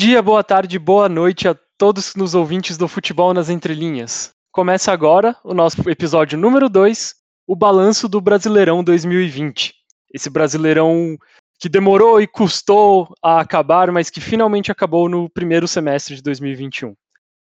Dia, boa tarde, boa noite a todos nos ouvintes do Futebol nas Entrelinhas. Começa agora o nosso episódio número 2, o balanço do Brasileirão 2020. Esse Brasileirão que demorou e custou a acabar, mas que finalmente acabou no primeiro semestre de 2021.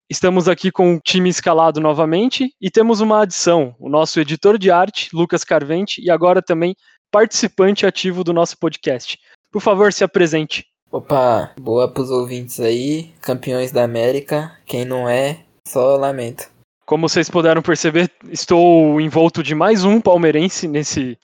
Estamos aqui com o time escalado novamente e temos uma adição, o nosso editor de arte, Lucas Carvente, e agora também participante ativo do nosso podcast. Por favor, se apresente. Opa, boa pros ouvintes aí, campeões da América. Quem não é, só lamento. Como vocês puderam perceber, estou envolto de mais um palmeirense nesse,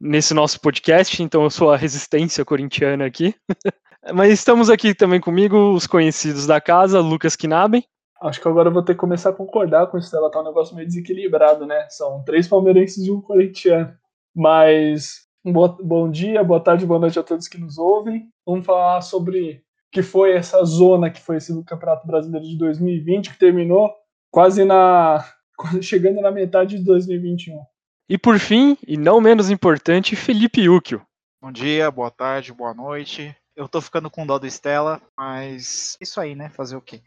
nesse nosso podcast, então eu sou a resistência corintiana aqui. Mas estamos aqui também comigo, os conhecidos da casa, Lucas Knaben. Acho que agora eu vou ter que começar a concordar com isso, ela tá um negócio meio desequilibrado, né? São três palmeirenses e um corintiano. Mas bom dia, boa tarde, boa noite a todos que nos ouvem. Vamos falar sobre o que foi essa zona que foi esse Campeonato Brasileiro de 2020, que terminou quase na chegando na metade de 2021. E por fim, e não menos importante, Felipe Ucchio. Bom dia, boa tarde, boa noite. Eu tô ficando com dó do Stella, mas isso aí, né? Fazer o quê?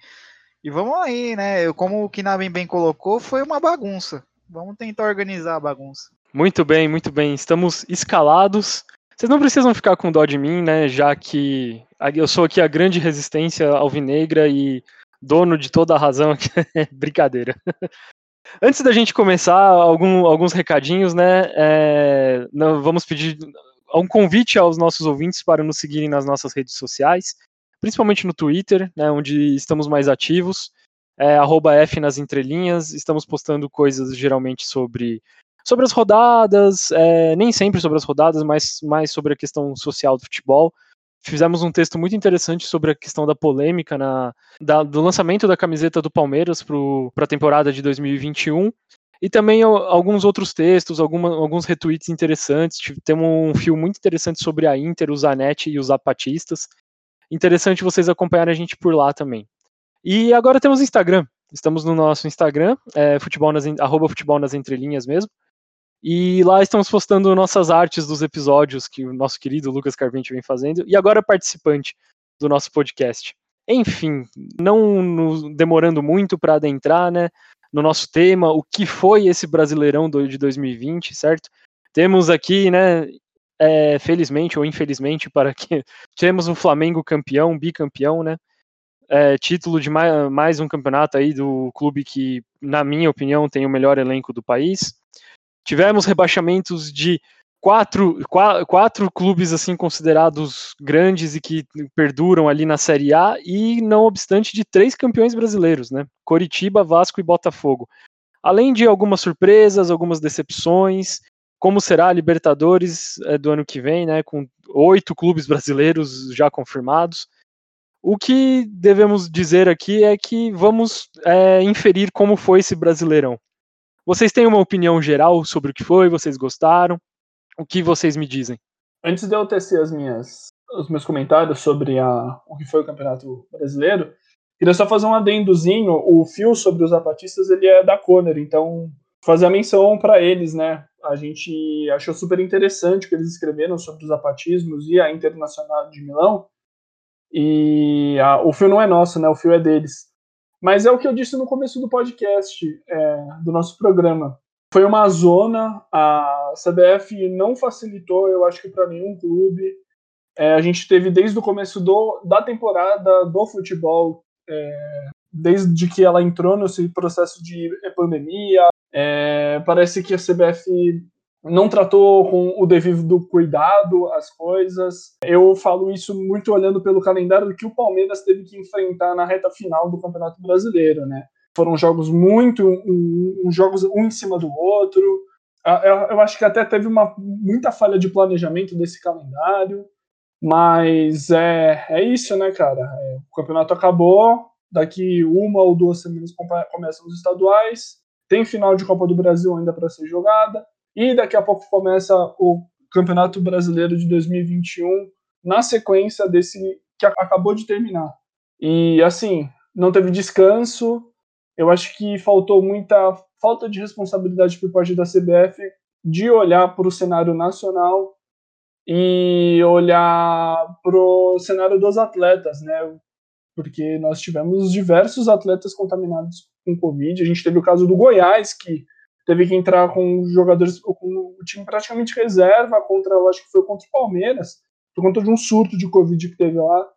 E vamos aí, né? Como o Kinabem bem colocou, foi uma bagunça. Vamos tentar organizar a bagunça. Muito bem, muito bem. Estamos escalados. Vocês não precisam ficar com dó de mim, né? Já que eu sou aqui a grande resistência alvinegra e dono de toda a razão. Brincadeira. Antes da gente começar, algum, alguns recadinhos, né? É, vamos pedir um convite aos nossos ouvintes para nos seguirem nas nossas redes sociais, principalmente no Twitter, né, onde estamos mais ativos. É, F nas entrelinhas, estamos postando coisas geralmente sobre sobre as rodadas, é, nem sempre sobre as rodadas, mas mais sobre a questão social do futebol. Fizemos um texto muito interessante sobre a questão da polêmica na, da, do lançamento da camiseta do Palmeiras para a temporada de 2021. E também alguns outros textos, alguma, alguns retweets interessantes. Temos um fio muito interessante sobre a Inter, o Zanetti e os Zapatistas. Interessante vocês acompanharem a gente por lá também. E agora temos Instagram. Estamos no nosso Instagram, é, futebol nas, arroba futebol nas entrelinhas mesmo. E lá estamos postando nossas artes dos episódios que o nosso querido Lucas Carvente vem fazendo, e agora participante do nosso podcast. Enfim, não demorando muito para adentrar, né, no nosso tema, o que foi esse Brasileirão de 2020, certo? Temos aqui, né, é, felizmente ou infelizmente, para que temos um Flamengo campeão, bicampeão, né? É, título de mais, mais um campeonato aí do clube que, na minha opinião, tem o melhor elenco do país. Tivemos rebaixamentos de quatro, quatro, quatro clubes assim considerados grandes e que perduram ali na Série A e não obstante de três campeões brasileiros, né? Coritiba, Vasco e Botafogo. Além de algumas surpresas, algumas decepções, como será a Libertadores é, do ano que vem, né? Com oito clubes brasileiros já confirmados. O que devemos dizer aqui é que vamos é, inferir como foi esse Brasileirão. Vocês têm uma opinião geral sobre o que foi? Vocês gostaram? O que vocês me dizem? Antes de eu tecer as minhas, os meus comentários sobre a, o que foi o Campeonato Brasileiro, queria só fazer um adendozinho. O fio sobre os zapatistas ele é da Conner, então fazer a menção para eles, né? A gente achou super interessante o que eles escreveram sobre os zapatismos e a Internacional de Milão. E a, o fio não é nosso, né? O fio é deles. Mas é o que eu disse no começo do podcast, é, do nosso programa. Foi uma zona, a CBF não facilitou, eu acho que para nenhum clube. É, a gente teve desde o começo do, da temporada do futebol, é, desde que ela entrou nesse processo de pandemia. É, parece que a CBF não tratou com o devido cuidado as coisas. Eu falo isso muito olhando pelo calendário que o Palmeiras teve que enfrentar na reta final do Campeonato Brasileiro, né? Foram jogos muito, um, um jogos um em cima do outro. Eu, eu acho que até teve uma muita falha de planejamento desse calendário, mas é, é isso, né, cara? É, o campeonato acabou, daqui uma ou duas semanas começam os estaduais, tem final de Copa do Brasil ainda para ser jogada e daqui a pouco começa o Campeonato Brasileiro de 2021 na sequência desse que acabou de terminar. E assim, não teve descanso. Eu acho que faltou muita falta de responsabilidade por parte da CBF de olhar para o cenário nacional e olhar para o cenário dos atletas, né? porque nós tivemos diversos atletas contaminados com Covid. A gente teve o caso do Goiás, que teve que entrar com jogadores, com o time praticamente reserva contra, eu acho que foi contra o Palmeiras, por conta de um surto de Covid que teve lá.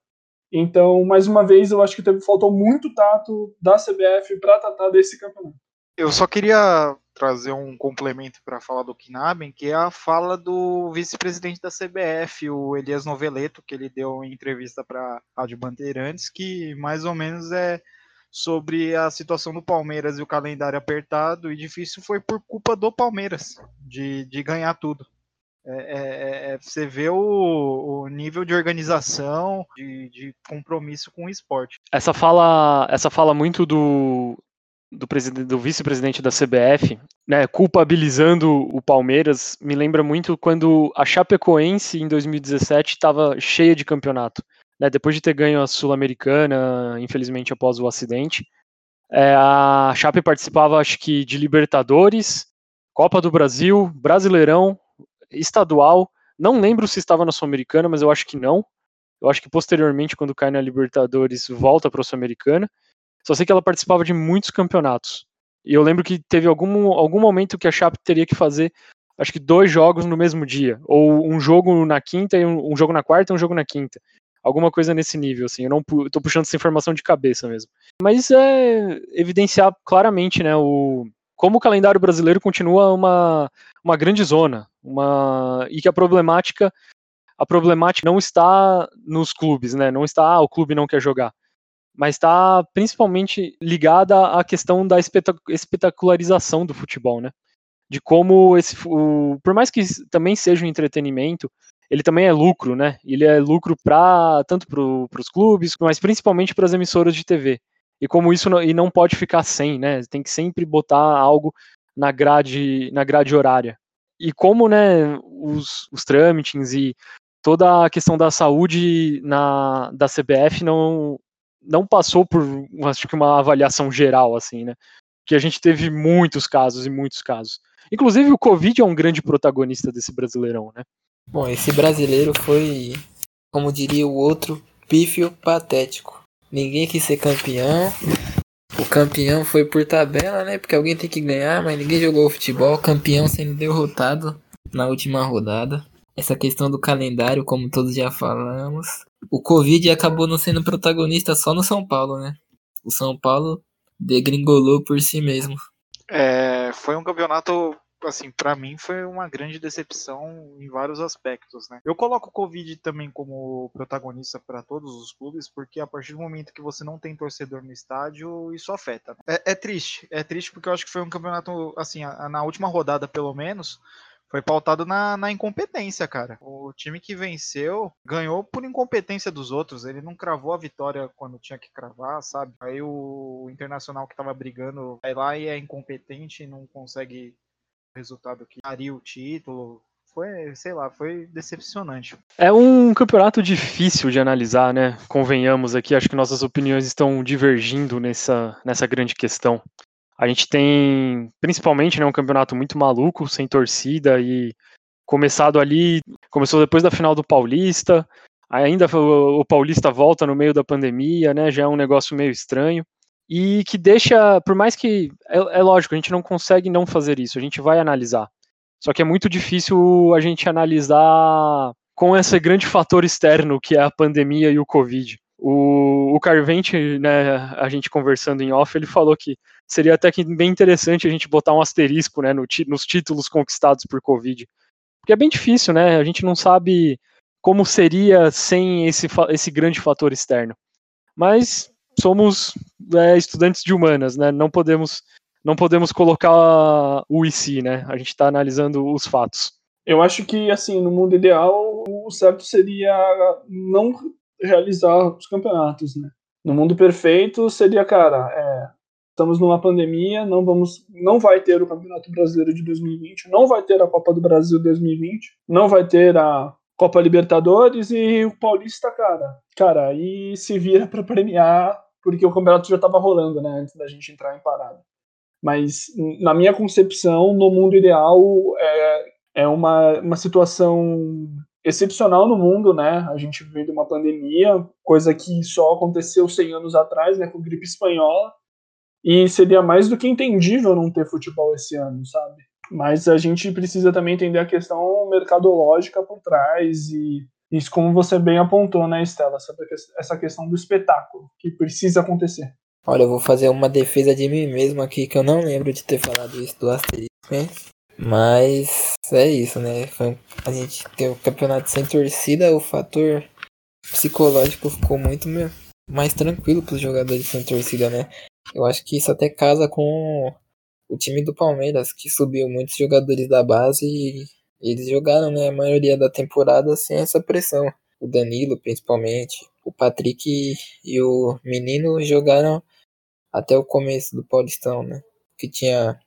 Então, mais uma vez, eu acho que teve, faltou muito tato da CBF para tratar desse campeonato. Eu só queria trazer um complemento para falar do Knaben, que é a fala do vice-presidente da CBF, o Elias Noveleto, que ele deu em entrevista para a Rádio Bandeirantes, que mais ou menos é sobre a situação do Palmeiras e o calendário apertado e difícil foi por culpa do Palmeiras de, de ganhar tudo. É, é, é, é você vê o, o, nível de organização, de, de, compromisso com o esporte. Essa fala, essa fala muito do, do, do vice-presidente da CBF, né, culpabilizando o Palmeiras, me lembra muito quando a Chapecoense em 2017 estava cheia de campeonato né, depois de ter ganho a Sul-Americana, infelizmente após o acidente, é, a Chape participava, acho que, de Libertadores, Copa do Brasil, Brasileirão, Estadual. Não lembro se estava na Sul-Americana, mas eu acho que não. Eu acho que posteriormente, quando cai na Libertadores, volta para a Sul-Americana. Só sei que ela participava de muitos campeonatos. E eu lembro que teve algum, algum momento que a Chape teria que fazer, acho que dois jogos no mesmo dia. Ou um jogo na quinta, e um, um jogo na quarta e um jogo na quinta alguma coisa nesse nível, assim. Eu não estou puxando essa informação de cabeça mesmo. Mas é evidenciar claramente, né, o como o calendário brasileiro continua uma, uma grande zona, uma e que a problemática a problemática não está nos clubes, né? Não está ah, o clube não quer jogar, mas está principalmente ligada à questão da espetacularização do futebol, né? De como esse, o, por mais que também seja um entretenimento, ele também é lucro, né? Ele é lucro para tanto para os clubes, mas principalmente para as emissoras de TV. E como isso não, e não pode ficar sem, né? Tem que sempre botar algo na grade, na grade horária. E como, né, os, os trâmites e toda a questão da saúde na, da CBF não, não passou por, acho que uma avaliação geral, assim, né? Que a gente teve muitos casos e muitos casos. Inclusive o Covid é um grande protagonista desse Brasileirão, né? Bom, esse brasileiro foi, como diria o outro, pífio patético. Ninguém quis ser campeão. O campeão foi por tabela, né? Porque alguém tem que ganhar, mas ninguém jogou futebol. Campeão sendo derrotado na última rodada. Essa questão do calendário, como todos já falamos. O Covid acabou não sendo protagonista só no São Paulo, né? O São Paulo degringolou por si mesmo. É, foi um campeonato assim, para mim foi uma grande decepção em vários aspectos, né? Eu coloco o Covid também como protagonista para todos os clubes, porque a partir do momento que você não tem torcedor no estádio, isso afeta. Né? É, é, triste, é triste porque eu acho que foi um campeonato, assim, na última rodada pelo menos, foi pautado na, na, incompetência, cara. O time que venceu ganhou por incompetência dos outros. Ele não cravou a vitória quando tinha que cravar, sabe? Aí o Internacional que tava brigando vai lá e é incompetente e não consegue resultado que daria o título. Foi, sei lá, foi decepcionante. É um campeonato difícil de analisar, né? Convenhamos aqui, acho que nossas opiniões estão divergindo nessa, nessa grande questão. A gente tem, principalmente, né, um campeonato muito maluco, sem torcida e começado ali, começou depois da final do Paulista, ainda o Paulista volta no meio da pandemia, né? Já é um negócio meio estranho e que deixa, por mais que é, é, lógico, a gente não consegue não fazer isso, a gente vai analisar. Só que é muito difícil a gente analisar com esse grande fator externo que é a pandemia e o Covid. O, o Carvente, né, a gente conversando em off, ele falou que seria até que bem interessante a gente botar um asterisco né, no, nos títulos conquistados por Covid. Porque é bem difícil, né? A gente não sabe como seria sem esse, esse grande fator externo. Mas somos é, estudantes de humanas, né? Não podemos não podemos colocar o IC, né? A gente está analisando os fatos. Eu acho que assim, no mundo ideal, o certo seria não realizar os campeonatos, né? No mundo perfeito seria, cara, é, estamos numa pandemia, não vamos, não vai ter o Campeonato Brasileiro de 2020, não vai ter a Copa do Brasil 2020, não vai ter a Copa Libertadores e o Paulista, cara, cara, aí se vira para premiar porque o campeonato já estava rolando, né, antes da gente entrar em parada. Mas, na minha concepção, no mundo ideal, é, é uma, uma situação excepcional no mundo, né? A gente vive uma pandemia, coisa que só aconteceu 100 anos atrás, né, com gripe espanhola. E seria mais do que entendível não ter futebol esse ano, sabe? Mas a gente precisa também entender a questão mercadológica por trás e isso como você bem apontou, né, Estela, essa questão do espetáculo que precisa acontecer. Olha, eu vou fazer uma defesa de mim mesmo aqui, que eu não lembro de ter falado isso do asterisco? Mas é isso, né? A gente tem o campeonato sem torcida, o fator psicológico ficou muito mais tranquilo para os jogadores sem torcida, né? Eu acho que isso até casa com o time do Palmeiras, que subiu muitos jogadores da base e eles jogaram né, a maioria da temporada sem essa pressão. O Danilo, principalmente, o Patrick e o Menino jogaram até o começo do Paulistão, né? Que tinha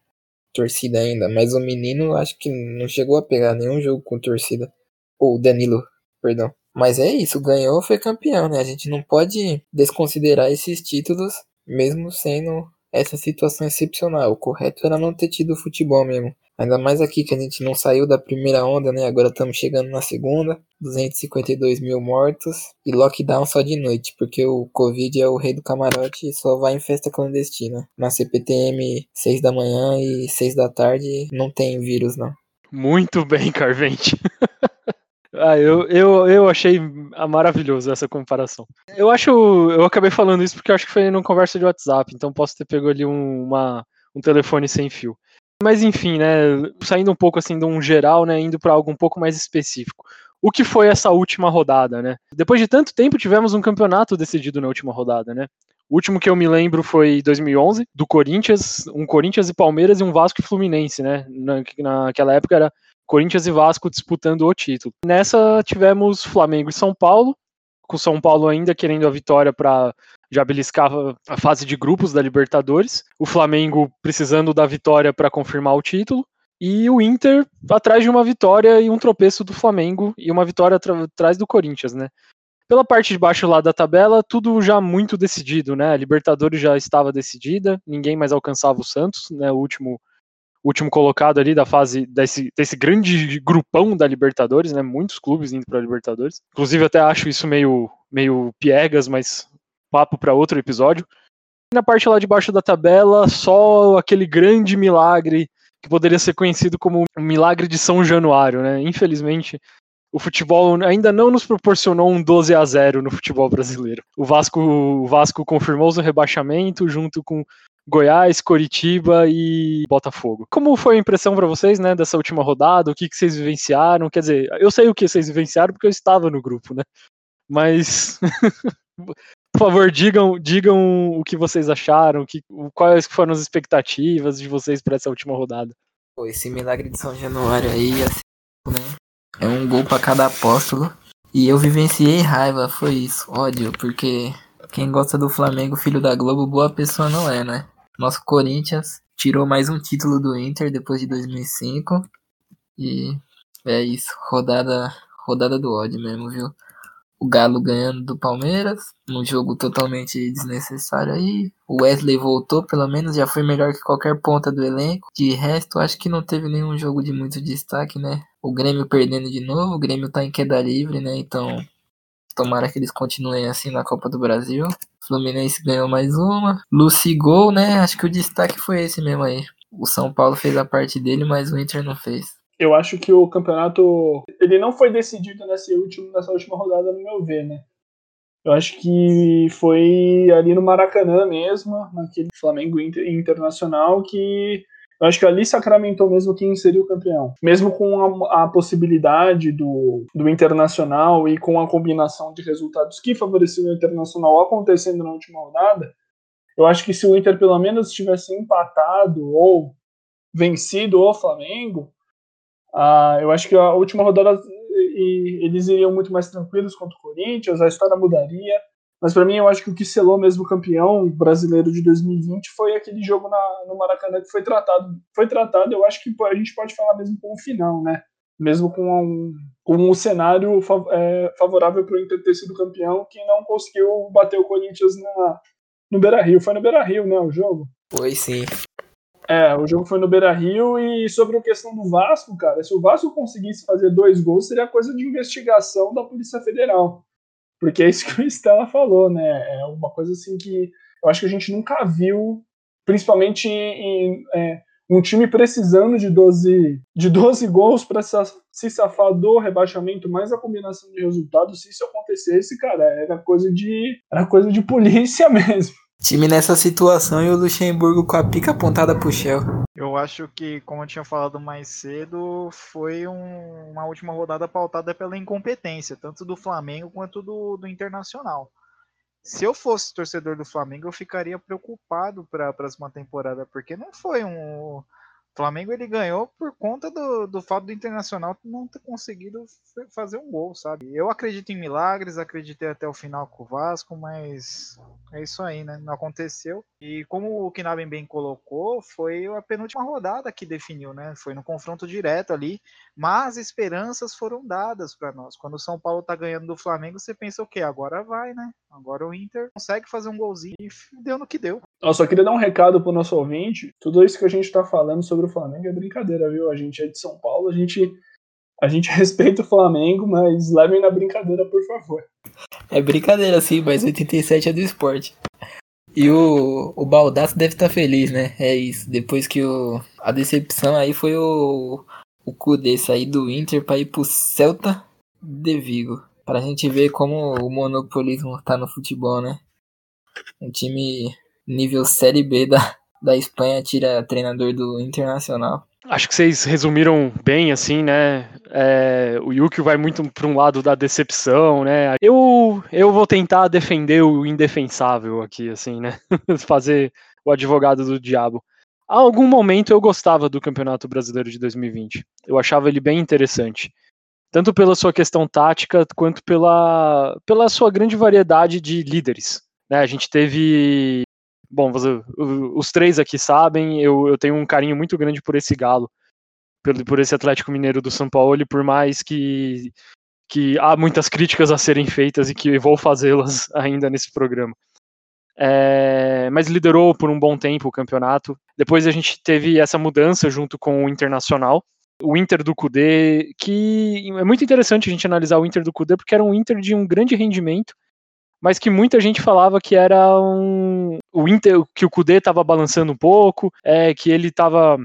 torcida ainda, mas o menino acho que não chegou a pegar nenhum jogo com torcida. Ou o Danilo, perdão. Mas é isso, ganhou, foi campeão, né? A gente não pode desconsiderar esses títulos, mesmo sendo essa situação excepcional. O correto era não ter tido futebol mesmo. Ainda mais aqui que a gente não saiu da primeira onda, né? Agora estamos chegando na segunda. 252 mil mortos e lockdown só de noite, porque o Covid é o rei do camarote e só vai em festa clandestina. Na CPTM, 6 da manhã e 6 da tarde, não tem vírus, não. Muito bem, Carvente. Ah, eu, eu, eu achei maravilhoso essa comparação. Eu acho. Eu acabei falando isso porque acho que foi numa conversa de WhatsApp, então posso ter pego ali um, uma, um telefone sem fio. Mas enfim, né? Saindo um pouco assim de um geral, né? Indo para algo um pouco mais específico. O que foi essa última rodada, né? Depois de tanto tempo tivemos um campeonato decidido na última rodada, né? O último que eu me lembro foi 2011, do Corinthians, um Corinthians e Palmeiras e um Vasco e Fluminense, né? Na, naquela época era Corinthians e Vasco disputando o título. Nessa tivemos Flamengo e São Paulo, com São Paulo ainda querendo a vitória para já beliscar a fase de grupos da Libertadores, o Flamengo precisando da vitória para confirmar o título, e o Inter atrás de uma vitória e um tropeço do Flamengo e uma vitória atrás do Corinthians, né? Pela parte de baixo lá da tabela, tudo já muito decidido, né? A Libertadores já estava decidida, ninguém mais alcançava o Santos, né? O último último colocado ali da fase desse, desse grande grupão da Libertadores, né? Muitos clubes indo para a Libertadores. Inclusive até acho isso meio meio piegas, mas papo para outro episódio. E na parte lá de baixo da tabela, só aquele grande milagre que poderia ser conhecido como o milagre de São Januário, né? Infelizmente, o futebol ainda não nos proporcionou um 12 a 0 no futebol brasileiro. O Vasco, o Vasco confirmou o rebaixamento junto com Goiás, Coritiba e Botafogo. Como foi a impressão para vocês, né, dessa última rodada? O que, que vocês vivenciaram? Quer dizer, eu sei o que vocês vivenciaram porque eu estava no grupo, né? Mas, por favor, digam, digam o que vocês acharam, que, quais foram as expectativas de vocês para essa última rodada. Pô, esse milagre de São Januário aí, assim, né? É um gol para cada apóstolo. E eu vivenciei raiva, foi isso, ódio, porque quem gosta do Flamengo, filho da Globo, boa pessoa não é, né? Nosso Corinthians tirou mais um título do Inter depois de 2005. E é isso, rodada, rodada do ódio mesmo, viu? O Galo ganhando do Palmeiras, um jogo totalmente desnecessário aí. O Wesley voltou, pelo menos já foi melhor que qualquer ponta do elenco. De resto, acho que não teve nenhum jogo de muito destaque, né? O Grêmio perdendo de novo, o Grêmio tá em queda livre, né? Então, tomara que eles continuem assim na Copa do Brasil. Fluminense ganhou mais uma. Lucy Gol, né? Acho que o destaque foi esse mesmo aí. O São Paulo fez a parte dele, mas o Inter não fez. Eu acho que o campeonato ele não foi decidido nessa última, nessa última rodada, no meu ver, né? Eu acho que foi ali no Maracanã mesmo, naquele Flamengo Internacional, que eu acho que ali sacramentou mesmo quem seria o campeão. Mesmo com a, a, possibilidade do, do Internacional e com a combinação de resultados que favoreciam o Internacional acontecendo na última rodada, eu acho que se o Inter pelo menos tivesse empatado ou vencido o Flamengo, uh, eu acho que a última rodada e, eles iriam muito mais tranquilos contra o Corinthians, a história mudaria. Mas para mim, eu acho que o que selou mesmo o campeão brasileiro de 2020 foi aquele jogo na, no Maracanã que foi tratado. Foi tratado, eu acho que a gente pode falar mesmo com o final, né? Mesmo com um, com um cenário é, favorável para o Inter ter sido campeão, que não conseguiu bater o Corinthians na, no Beira Rio. Foi no Beira Rio, né? O jogo? Foi sim. É, o jogo foi no Beira Rio e sobre a questão do Vasco, cara, se o Vasco conseguisse fazer dois gols, seria coisa de investigação da Polícia Federal. Porque é isso que o Stella falou, né? É uma coisa assim que eu acho que a gente nunca viu, principalmente em, é, um time precisando de 12, de 12 gols para se safar do rebaixamento, mais a combinação de resultados, se isso acontecesse, cara, era coisa de, era coisa de polícia mesmo. Time nessa situação e o Luxemburgo com a pica apontada pro Shell. Eu acho que, como eu tinha falado mais cedo, foi um, uma última rodada pautada pela incompetência, tanto do Flamengo quanto do, do Internacional. Se eu fosse torcedor do Flamengo, eu ficaria preocupado para a próxima temporada, porque não foi um Flamengo ele ganhou por conta do, do fato do Internacional não ter conseguido fazer um gol, sabe? Eu acredito em milagres, acreditei até o final com o Vasco, mas é isso aí, né? Não aconteceu. E como o Knaben bem colocou, foi a penúltima rodada que definiu, né? Foi no confronto direto ali, mas esperanças foram dadas para nós. Quando o São Paulo tá ganhando do Flamengo, você pensa o quê? Agora vai, né? Agora o Inter consegue fazer um golzinho e deu no que deu. Eu só queria dar um recado pro nosso ouvinte. Tudo isso que a gente tá falando sobre o Flamengo é brincadeira, viu? A gente é de São Paulo, a gente, a gente respeita o Flamengo, mas levem na brincadeira, por favor. É brincadeira, sim, mas 87 é do esporte. E o, o Baldaço deve estar tá feliz, né? É isso. Depois que o, a decepção aí foi o, o Kudê sair do Inter para ir pro Celta de Vigo. Pra gente ver como o monopolismo tá no futebol, né? Um time nível Série B da, da Espanha tira treinador do Internacional. Acho que vocês resumiram bem, assim, né? É, o Yuki vai muito para um lado da decepção, né? Eu, eu vou tentar defender o indefensável aqui, assim, né? Fazer o advogado do diabo. Há algum momento eu gostava do Campeonato Brasileiro de 2020. Eu achava ele bem interessante. Tanto pela sua questão tática, quanto pela, pela sua grande variedade de líderes. Né? A gente teve bom, os três aqui sabem, eu, eu tenho um carinho muito grande por esse Galo, por, por esse Atlético Mineiro do São Paulo, e por mais que, que há muitas críticas a serem feitas e que vou fazê-las ainda nesse programa. É, mas liderou por um bom tempo o campeonato. Depois a gente teve essa mudança junto com o Internacional, o Inter do Cudê, que é muito interessante a gente analisar o Inter do Cudê, porque era um Inter de um grande rendimento, mas que muita gente falava que era um o Inter, que o Kudê estava balançando um pouco, é que ele estava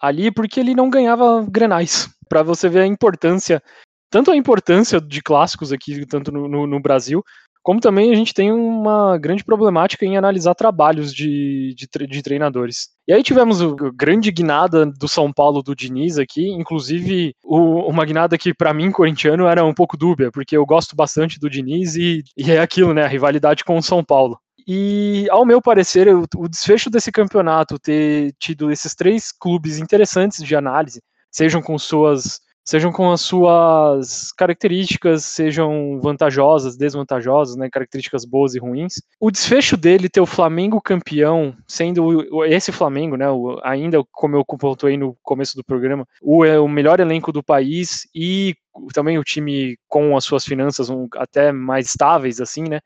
ali porque ele não ganhava grenais. Para você ver a importância, tanto a importância de clássicos aqui, tanto no, no, no Brasil, como também a gente tem uma grande problemática em analisar trabalhos de, de, de treinadores. E aí tivemos a grande guinada do São Paulo do Diniz aqui, inclusive o, uma guinada que para mim, corintiano, era um pouco dúbia, porque eu gosto bastante do Diniz e, e é aquilo, né, a rivalidade com o São Paulo. E, ao meu parecer, o, o desfecho desse campeonato ter tido esses três clubes interessantes de análise, sejam com suas sejam com as suas características, sejam vantajosas, desvantajosas, né, características boas e ruins. O desfecho dele ter o Flamengo campeão, sendo esse Flamengo, né, ainda como eu pontuei no começo do programa, o, é o melhor elenco do país e também o time com as suas finanças um, até mais estáveis, assim, né,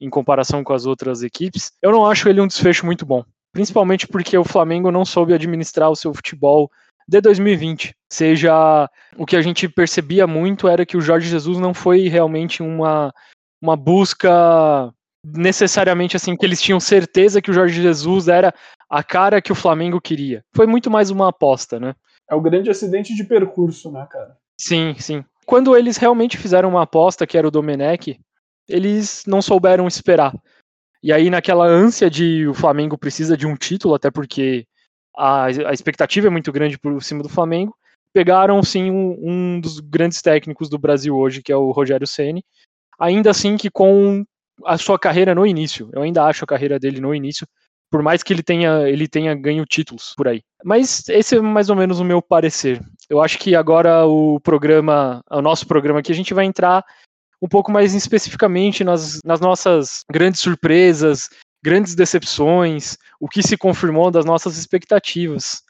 em comparação com as outras equipes, eu não acho ele um desfecho muito bom. Principalmente porque o Flamengo não soube administrar o seu futebol de 2020. Seja o que a gente percebia muito era que o Jorge Jesus não foi realmente uma, uma busca necessariamente assim que eles tinham certeza que o Jorge Jesus era a cara que o Flamengo queria. Foi muito mais uma aposta, né? É o grande acidente de percurso, né, cara? Sim, sim. Quando eles realmente fizeram uma aposta, que era o Domenech, eles não souberam esperar. E aí, naquela ânsia de o Flamengo precisa de um título, até porque a, a expectativa é muito grande por cima do Flamengo. Pegaram sim um, um dos grandes técnicos do Brasil hoje, que é o Rogério Ceni. Ainda assim que com a sua carreira no início. Eu ainda acho a carreira dele no início, por mais que ele tenha, ele tenha ganho títulos por aí. Mas esse é mais ou menos o meu parecer. Eu acho que agora o programa, o nosso programa aqui, a gente vai entrar um pouco mais especificamente nas, nas nossas grandes surpresas, grandes decepções, o que se confirmou das nossas expectativas.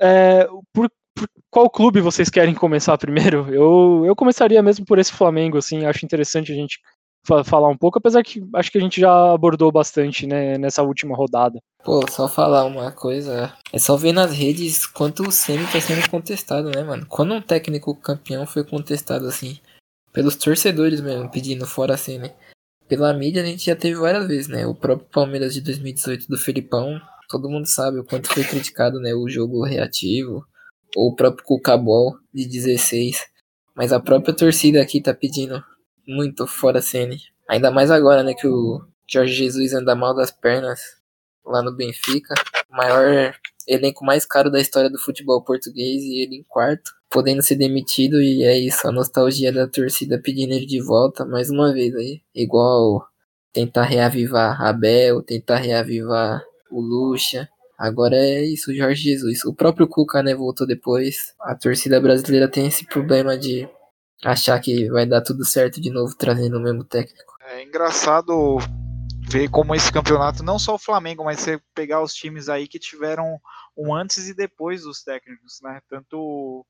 É, por, por, qual clube vocês querem começar primeiro? Eu, eu começaria mesmo por esse Flamengo, assim, acho interessante a gente fa falar um pouco, apesar que acho que a gente já abordou bastante né, nessa última rodada. Pô, só falar uma coisa. É só ver nas redes quanto o Ceni tá sendo contestado, né, mano? Quando um técnico campeão foi contestado assim, pelos torcedores mesmo, pedindo fora Ceni. Pela mídia a gente já teve várias vezes, né? O próprio Palmeiras de 2018 do Felipão, todo mundo sabe o quanto foi criticado, né? O jogo reativo. Ou o próprio Cucabol de 16. Mas a própria torcida aqui tá pedindo muito fora a Ceni. Ainda mais agora, né, que o Jorge Jesus anda mal das pernas lá no Benfica. Maior elenco mais caro da história do futebol português e ele em quarto, podendo ser demitido e é isso, a nostalgia da torcida pedindo ele de volta mais uma vez aí. Igual tentar reavivar Abel, tentar reavivar o Lucha. Agora é isso, Jorge Jesus. O próprio Cuca, né, voltou depois. A torcida brasileira tem esse problema de achar que vai dar tudo certo de novo trazendo o mesmo técnico. É engraçado ver como esse campeonato, não só o Flamengo, mas você pegar os times aí que tiveram um antes e depois dos técnicos, né? Tanto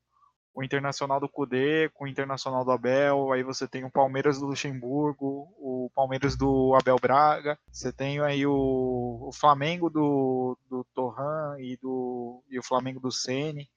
o Internacional do Cudê com o Internacional do Abel, aí você tem o Palmeiras do Luxemburgo, o Palmeiras do Abel Braga, você tem aí o, o Flamengo do, do Torran e, do, e o Flamengo do Sene.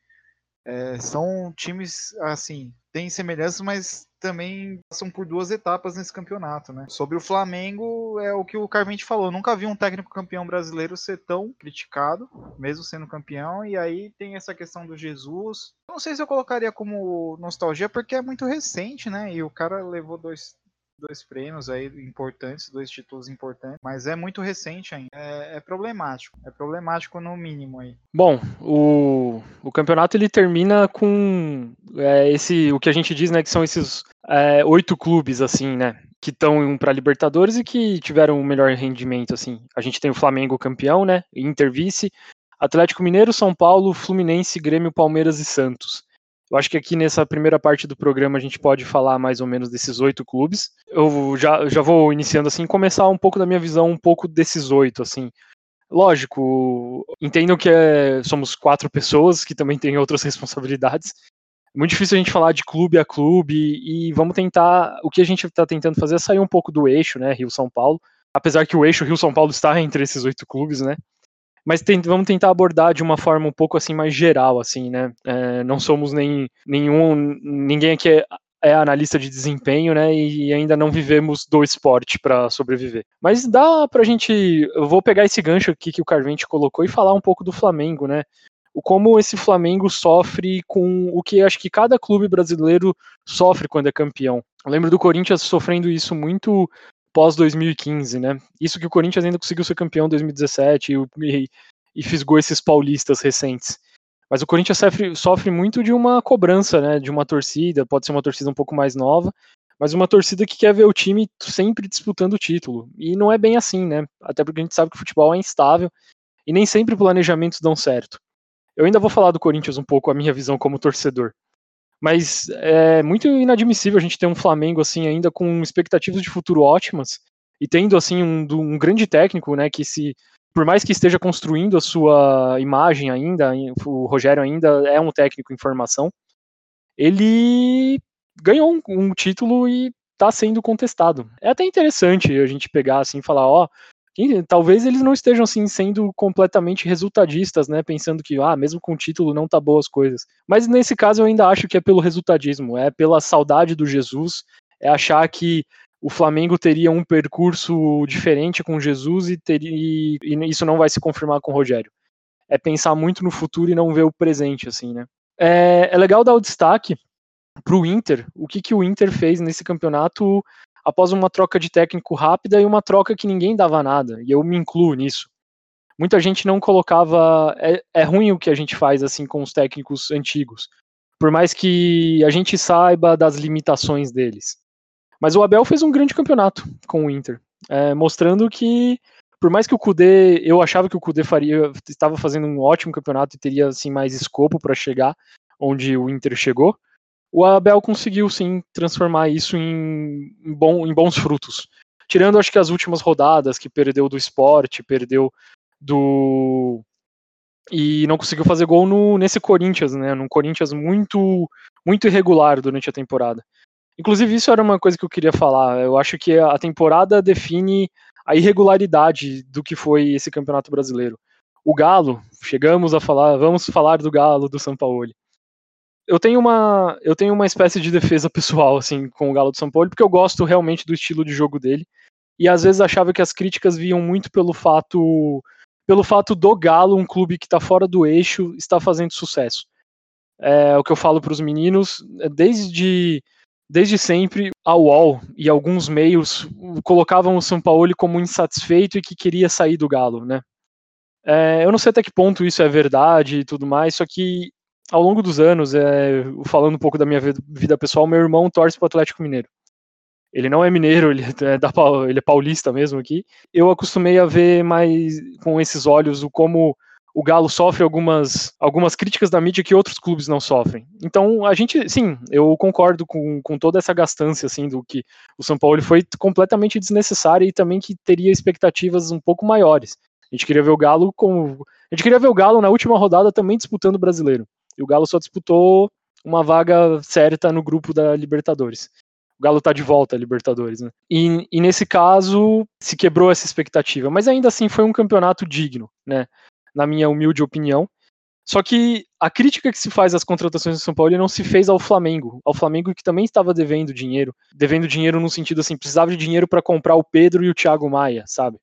É, são times, assim, têm semelhanças, mas também passam por duas etapas nesse campeonato, né? Sobre o Flamengo, é o que o Carmente falou. Nunca vi um técnico campeão brasileiro ser tão criticado, mesmo sendo campeão. E aí tem essa questão do Jesus. Não sei se eu colocaria como nostalgia, porque é muito recente, né? E o cara levou dois, dois prêmios aí importantes, dois títulos importantes, mas é muito recente ainda. É, é, problemático, é problemático no mínimo aí. Bom, o, o campeonato ele termina com é, esse, o que a gente diz, né, que são esses é, oito clubes assim, né, que estão para Libertadores e que tiveram o melhor rendimento assim. A gente tem o Flamengo campeão, né, Inter vice, Atlético Mineiro, São Paulo, Fluminense, Grêmio, Palmeiras e Santos. Eu acho que aqui nessa primeira parte do programa a gente pode falar mais ou menos desses oito clubes. Eu já, já vou iniciando assim, começar um pouco da minha visão, um pouco desses oito, assim. Lógico, entendo que é, somos quatro pessoas que também têm outras responsabilidades. É muito difícil a gente falar de clube a clube e vamos tentar. O que a gente está tentando fazer é sair um pouco do eixo, né? Rio-São Paulo. Apesar que o eixo Rio-São Paulo está entre esses oito clubes, né? Mas tem, vamos tentar abordar de uma forma um pouco assim mais geral, assim, né? É, não somos nem nenhum, ninguém aqui é, é analista de desempenho, né? E ainda não vivemos do esporte para sobreviver. Mas dá pra gente, eu vou pegar esse gancho aqui que o Carvente colocou e falar um pouco do Flamengo, né? Como esse Flamengo sofre com o que acho que cada clube brasileiro sofre quando é campeão. Eu lembro do Corinthians sofrendo isso muito pós 2015, né? Isso que o Corinthians ainda conseguiu ser campeão em 2017 e, e, e fisgou esses paulistas recentes. Mas o Corinthians sofre, sofre muito de uma cobrança, né? De uma torcida, pode ser uma torcida um pouco mais nova, mas uma torcida que quer ver o time sempre disputando o título. E não é bem assim, né? Até porque a gente sabe que o futebol é instável e nem sempre planejamentos dão certo. Eu ainda vou falar do Corinthians um pouco, a minha visão como torcedor. Mas é muito inadmissível a gente ter um Flamengo assim ainda com expectativas de futuro ótimas e tendo assim um, um grande técnico, né, que se por mais que esteja construindo a sua imagem ainda, o Rogério ainda é um técnico em formação, ele ganhou um, um título e está sendo contestado. É até interessante a gente pegar assim e falar, ó, talvez eles não estejam assim sendo completamente resultadistas, né, pensando que ah, mesmo com o título não tá boas coisas. Mas nesse caso eu ainda acho que é pelo resultadismo, é pela saudade do Jesus, é achar que o Flamengo teria um percurso diferente com Jesus e, teria, e isso não vai se confirmar com o Rogério. É pensar muito no futuro e não ver o presente, assim, né? É, é legal dar o destaque para o Inter, o que, que o Inter fez nesse campeonato após uma troca de técnico rápida e uma troca que ninguém dava nada, e eu me incluo nisso. Muita gente não colocava. É, é ruim o que a gente faz assim com os técnicos antigos, por mais que a gente saiba das limitações deles. Mas o Abel fez um grande campeonato com o Inter, é, mostrando que, por mais que o Kudê, eu achava que o Kudê faria, estava fazendo um ótimo campeonato e teria assim mais escopo para chegar onde o Inter chegou, o Abel conseguiu sim transformar isso em, em, bom, em bons frutos. Tirando, acho que as últimas rodadas, que perdeu do esporte, perdeu do. E não conseguiu fazer gol no, nesse Corinthians, né? Num Corinthians muito, muito irregular durante a temporada. Inclusive, isso era uma coisa que eu queria falar. Eu acho que a temporada define a irregularidade do que foi esse campeonato brasileiro. O Galo, chegamos a falar, vamos falar do Galo do São Paulo. Eu tenho uma, eu tenho uma espécie de defesa pessoal assim com o Galo do São Paulo, porque eu gosto realmente do estilo de jogo dele. E às vezes achava que as críticas vinham muito pelo fato pelo fato do Galo, um clube que está fora do eixo, estar fazendo sucesso. É o que eu falo para os meninos, é, desde desde sempre a UOL e alguns meios colocavam o São Paulo como insatisfeito e que queria sair do Galo, né? É, eu não sei até que ponto isso é verdade e tudo mais, só que ao longo dos anos, é, falando um pouco da minha vida pessoal, meu irmão torce para o Atlético Mineiro. Ele não é mineiro, ele é, da, ele é paulista mesmo aqui. Eu acostumei a ver mais com esses olhos o como o Galo sofre algumas, algumas críticas da mídia que outros clubes não sofrem. Então, a gente, sim, eu concordo com, com toda essa gastância, assim, do que o São Paulo foi completamente desnecessária e também que teria expectativas um pouco maiores. A gente queria ver o Galo com. A gente queria ver o Galo na última rodada também disputando o brasileiro. E o Galo só disputou uma vaga certa no grupo da Libertadores. O Galo tá de volta à Libertadores, né? E, e nesse caso se quebrou essa expectativa, mas ainda assim foi um campeonato digno, né? na minha humilde opinião. Só que a crítica que se faz às contratações do São Paulo não se fez ao Flamengo, ao Flamengo que também estava devendo dinheiro, devendo dinheiro no sentido assim, precisava de dinheiro para comprar o Pedro e o Thiago Maia, sabe?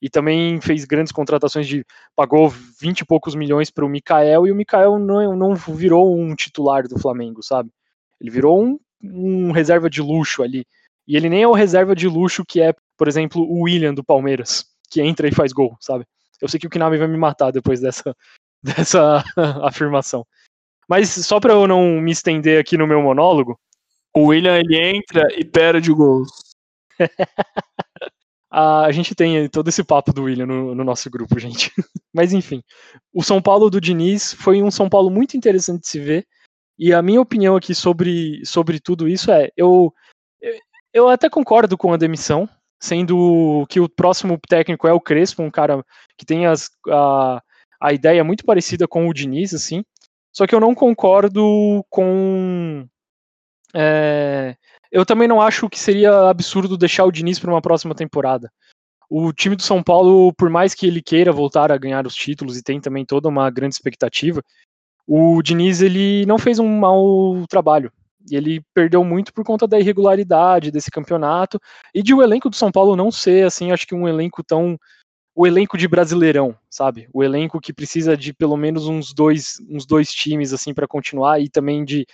E também fez grandes contratações de pagou 20 e poucos milhões para o Mikael e o Mikael não, não virou um titular do Flamengo, sabe? Ele virou um, um reserva de luxo ali. E ele nem é o reserva de luxo que é, por exemplo, o William do Palmeiras, que entra e faz gol, sabe? Eu sei que o Kinami vai me matar depois dessa, dessa afirmação. Mas só para eu não me estender aqui no meu monólogo. O William ele entra e perde gols. a gente tem todo esse papo do William no, no, nosso grupo, gente. Mas enfim, o São Paulo do Diniz foi um São Paulo muito interessante de se ver. E a minha opinião aqui sobre, sobre tudo isso é: eu, eu até concordo com a demissão, sendo que o próximo técnico é o Crespo, um cara que tem as, a, a ideia muito parecida com o Diniz, assim. Só que eu não concordo com. É, eu também não acho que seria absurdo deixar o Diniz para uma próxima temporada. O time do São Paulo, por mais que ele queira voltar a ganhar os títulos e tem também toda uma grande expectativa, o Diniz ele não fez um mau trabalho. E ele perdeu muito por conta da irregularidade desse campeonato e de o elenco do São Paulo não ser, assim, acho que um elenco tão. O elenco de brasileirão, sabe? O elenco que precisa de pelo menos uns dois, uns dois times, assim, para continuar e também de.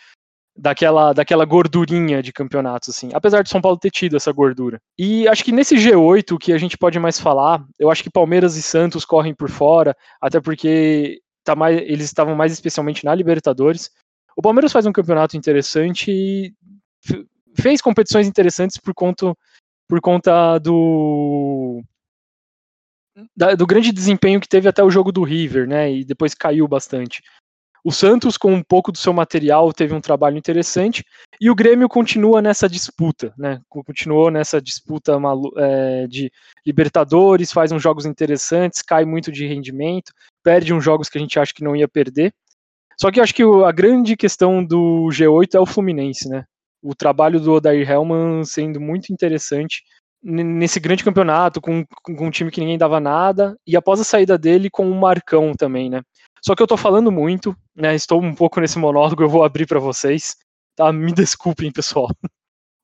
Daquela, daquela gordurinha de campeonatos, assim. Apesar de São Paulo ter tido essa gordura. E acho que nesse G8, que a gente pode mais falar, eu acho que Palmeiras e Santos correm por fora, até porque tá mais, eles estavam mais especialmente na Libertadores. O Palmeiras faz um campeonato interessante e fez competições interessantes por conta, por conta do da, do grande desempenho que teve até o jogo do River, né? E depois caiu bastante. O Santos, com um pouco do seu material, teve um trabalho interessante e o Grêmio continua nessa disputa, né? Continuou nessa disputa é, de Libertadores, faz uns jogos interessantes, cai muito de rendimento, perde uns jogos que a gente acha que não ia perder. Só que eu acho que a grande questão do G8 é o Fluminense, né? O trabalho do Odair Hellman sendo muito interessante nesse grande campeonato, com, com um time que ninguém dava nada, e após a saída dele, com o Marcão também, né? Só que eu tô falando muito, né? Estou um pouco nesse monólogo, eu vou abrir para vocês, tá? Me desculpem, pessoal.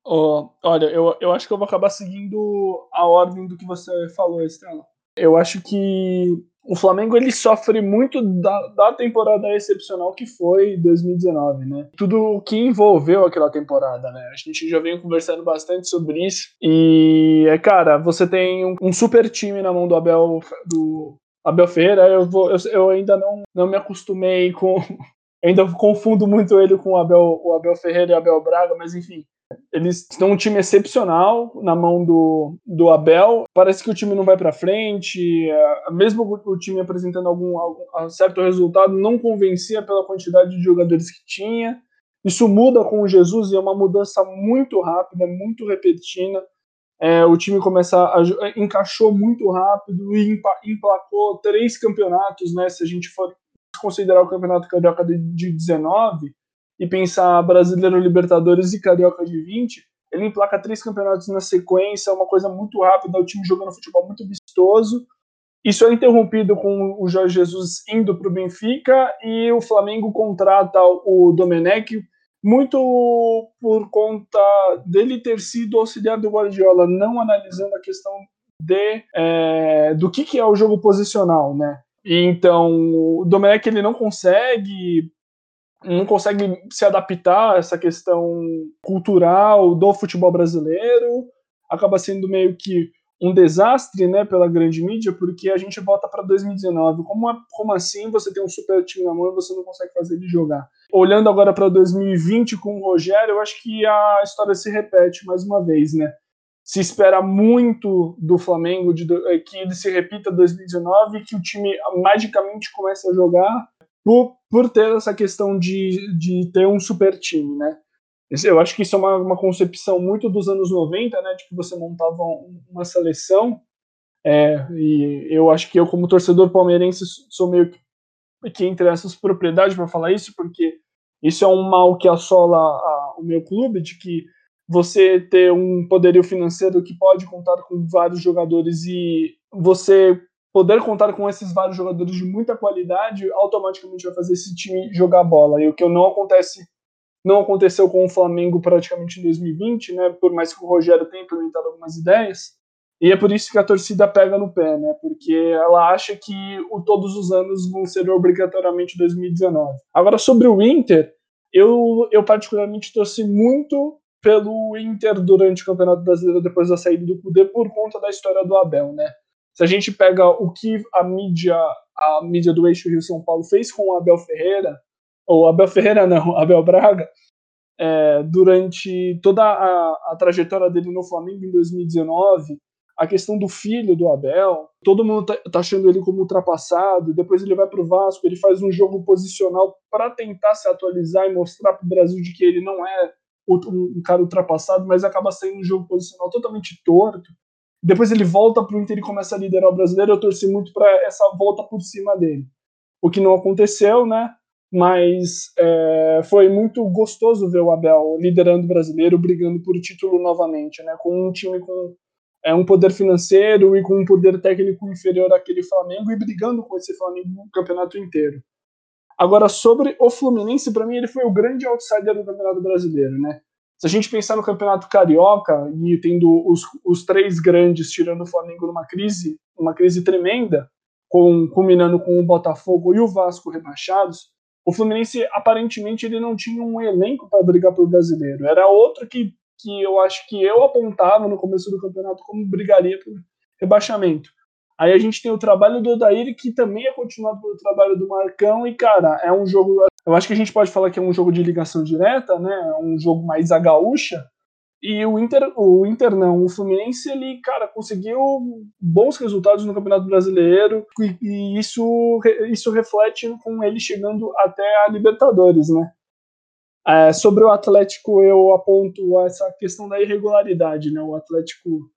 Oh, olha, eu, eu acho que eu vou acabar seguindo a ordem do que você falou, Estela. Eu acho que o Flamengo ele sofre muito da, da temporada excepcional que foi 2019, né? Tudo o que envolveu aquela temporada, né? A gente já vem conversando bastante sobre isso. E, é, cara, você tem um, um super time na mão do Abel, do Abel Ferreira. Eu, vou, eu, eu ainda não, não me acostumei com. ainda confundo muito ele com o Abel, o Abel Ferreira e o Abel Braga, mas enfim. Eles estão um time excepcional na mão do, do Abel. Parece que o time não vai para frente. É, mesmo o time apresentando algum, algum certo resultado, não convencia pela quantidade de jogadores que tinha. Isso muda com o Jesus e é uma mudança muito rápida, muito repentina. É, o time começa a, encaixou muito rápido e emplacou três campeonatos, né? Se a gente for considerar o campeonato carioca de 19, e pensar Brasileiro, Libertadores e Carioca de 20, ele emplaca três campeonatos na sequência, uma coisa muito rápida, o time jogando futebol muito vistoso. Isso é interrompido com o Jorge Jesus indo para o Benfica e o Flamengo contrata o Domenech muito por conta dele ter sido auxiliar do Guardiola, não analisando a questão de é, do que, que é o jogo posicional, né? Então o Domenech ele não consegue não consegue se adaptar a essa questão cultural do futebol brasileiro, acaba sendo meio que um desastre, né, pela grande mídia, porque a gente volta para 2019. Como, como assim você tem um super time na mão e você não consegue fazer ele jogar? Olhando agora para 2020 com o Rogério, eu acho que a história se repete mais uma vez, né? Se espera muito do Flamengo de, que ele se repita 2019, que o time magicamente comece a jogar por, por ter essa questão de, de ter um super time, né? Eu acho que isso é uma, uma concepção muito dos anos 90, né? De que você montava uma seleção. É, e eu acho que eu, como torcedor palmeirense, sou meio que, que entre essas propriedades para falar isso, porque isso é um mal que assola a, o meu clube, de que você ter um poderio financeiro que pode contar com vários jogadores e você poder contar com esses vários jogadores de muita qualidade automaticamente vai fazer esse time jogar bola. E o que não acontece não aconteceu com o Flamengo praticamente em 2020, né? Por mais que o Rogério tenha implementado algumas ideias. E é por isso que a torcida pega no pé, né? Porque ela acha que o, todos os anos vão ser obrigatoriamente 2019. Agora sobre o Inter, eu, eu particularmente torci muito pelo Inter durante o Campeonato Brasileiro depois da saída do Cudê por conta da história do Abel, né? Se a gente pega o que a mídia, a mídia do eixo Rio São Paulo fez com o Abel Ferreira, ou Abel Ferreira não, Abel Braga, é, durante toda a, a, trajetória dele no Flamengo em 2019, a questão do filho do Abel, todo mundo tá, tá achando ele como ultrapassado, depois ele vai para o Vasco, ele faz um jogo posicional para tentar se atualizar e mostrar para o Brasil de que ele não é um, cara ultrapassado, mas acaba sendo um jogo posicional totalmente torto. Depois ele volta para o Inter e começa a liderar o brasileiro. Eu torci muito para essa volta por cima dele. O que não aconteceu, né? Mas é, foi muito gostoso ver o Abel liderando o brasileiro, brigando por título novamente, né? Com um time com é, um poder financeiro e com um poder técnico inferior àquele Flamengo e brigando com esse Flamengo no campeonato inteiro. Agora, sobre o Fluminense, para mim ele foi o grande outsider do campeonato brasileiro, né? Se a gente pensar no Campeonato Carioca e tendo os, os três grandes tirando o Flamengo numa crise, uma crise tremenda, com, culminando com o Botafogo e o Vasco rebaixados, o Fluminense aparentemente ele não tinha um elenco para brigar por brasileiro. Era outro que, que eu acho que eu apontava no começo do campeonato como brigaria por rebaixamento. Aí a gente tem o trabalho do Odair, que também é continuado pelo trabalho do Marcão, e, cara, é um jogo eu acho que a gente pode falar que é um jogo de ligação direta, né? Um jogo mais a gaúcha. E o Inter, o Inter não, o Fluminense, ele, cara, conseguiu bons resultados no Campeonato Brasileiro e, e isso, isso reflete com ele chegando até a Libertadores, né? É, sobre o Atlético, eu aponto essa questão da irregularidade, né? O Atlético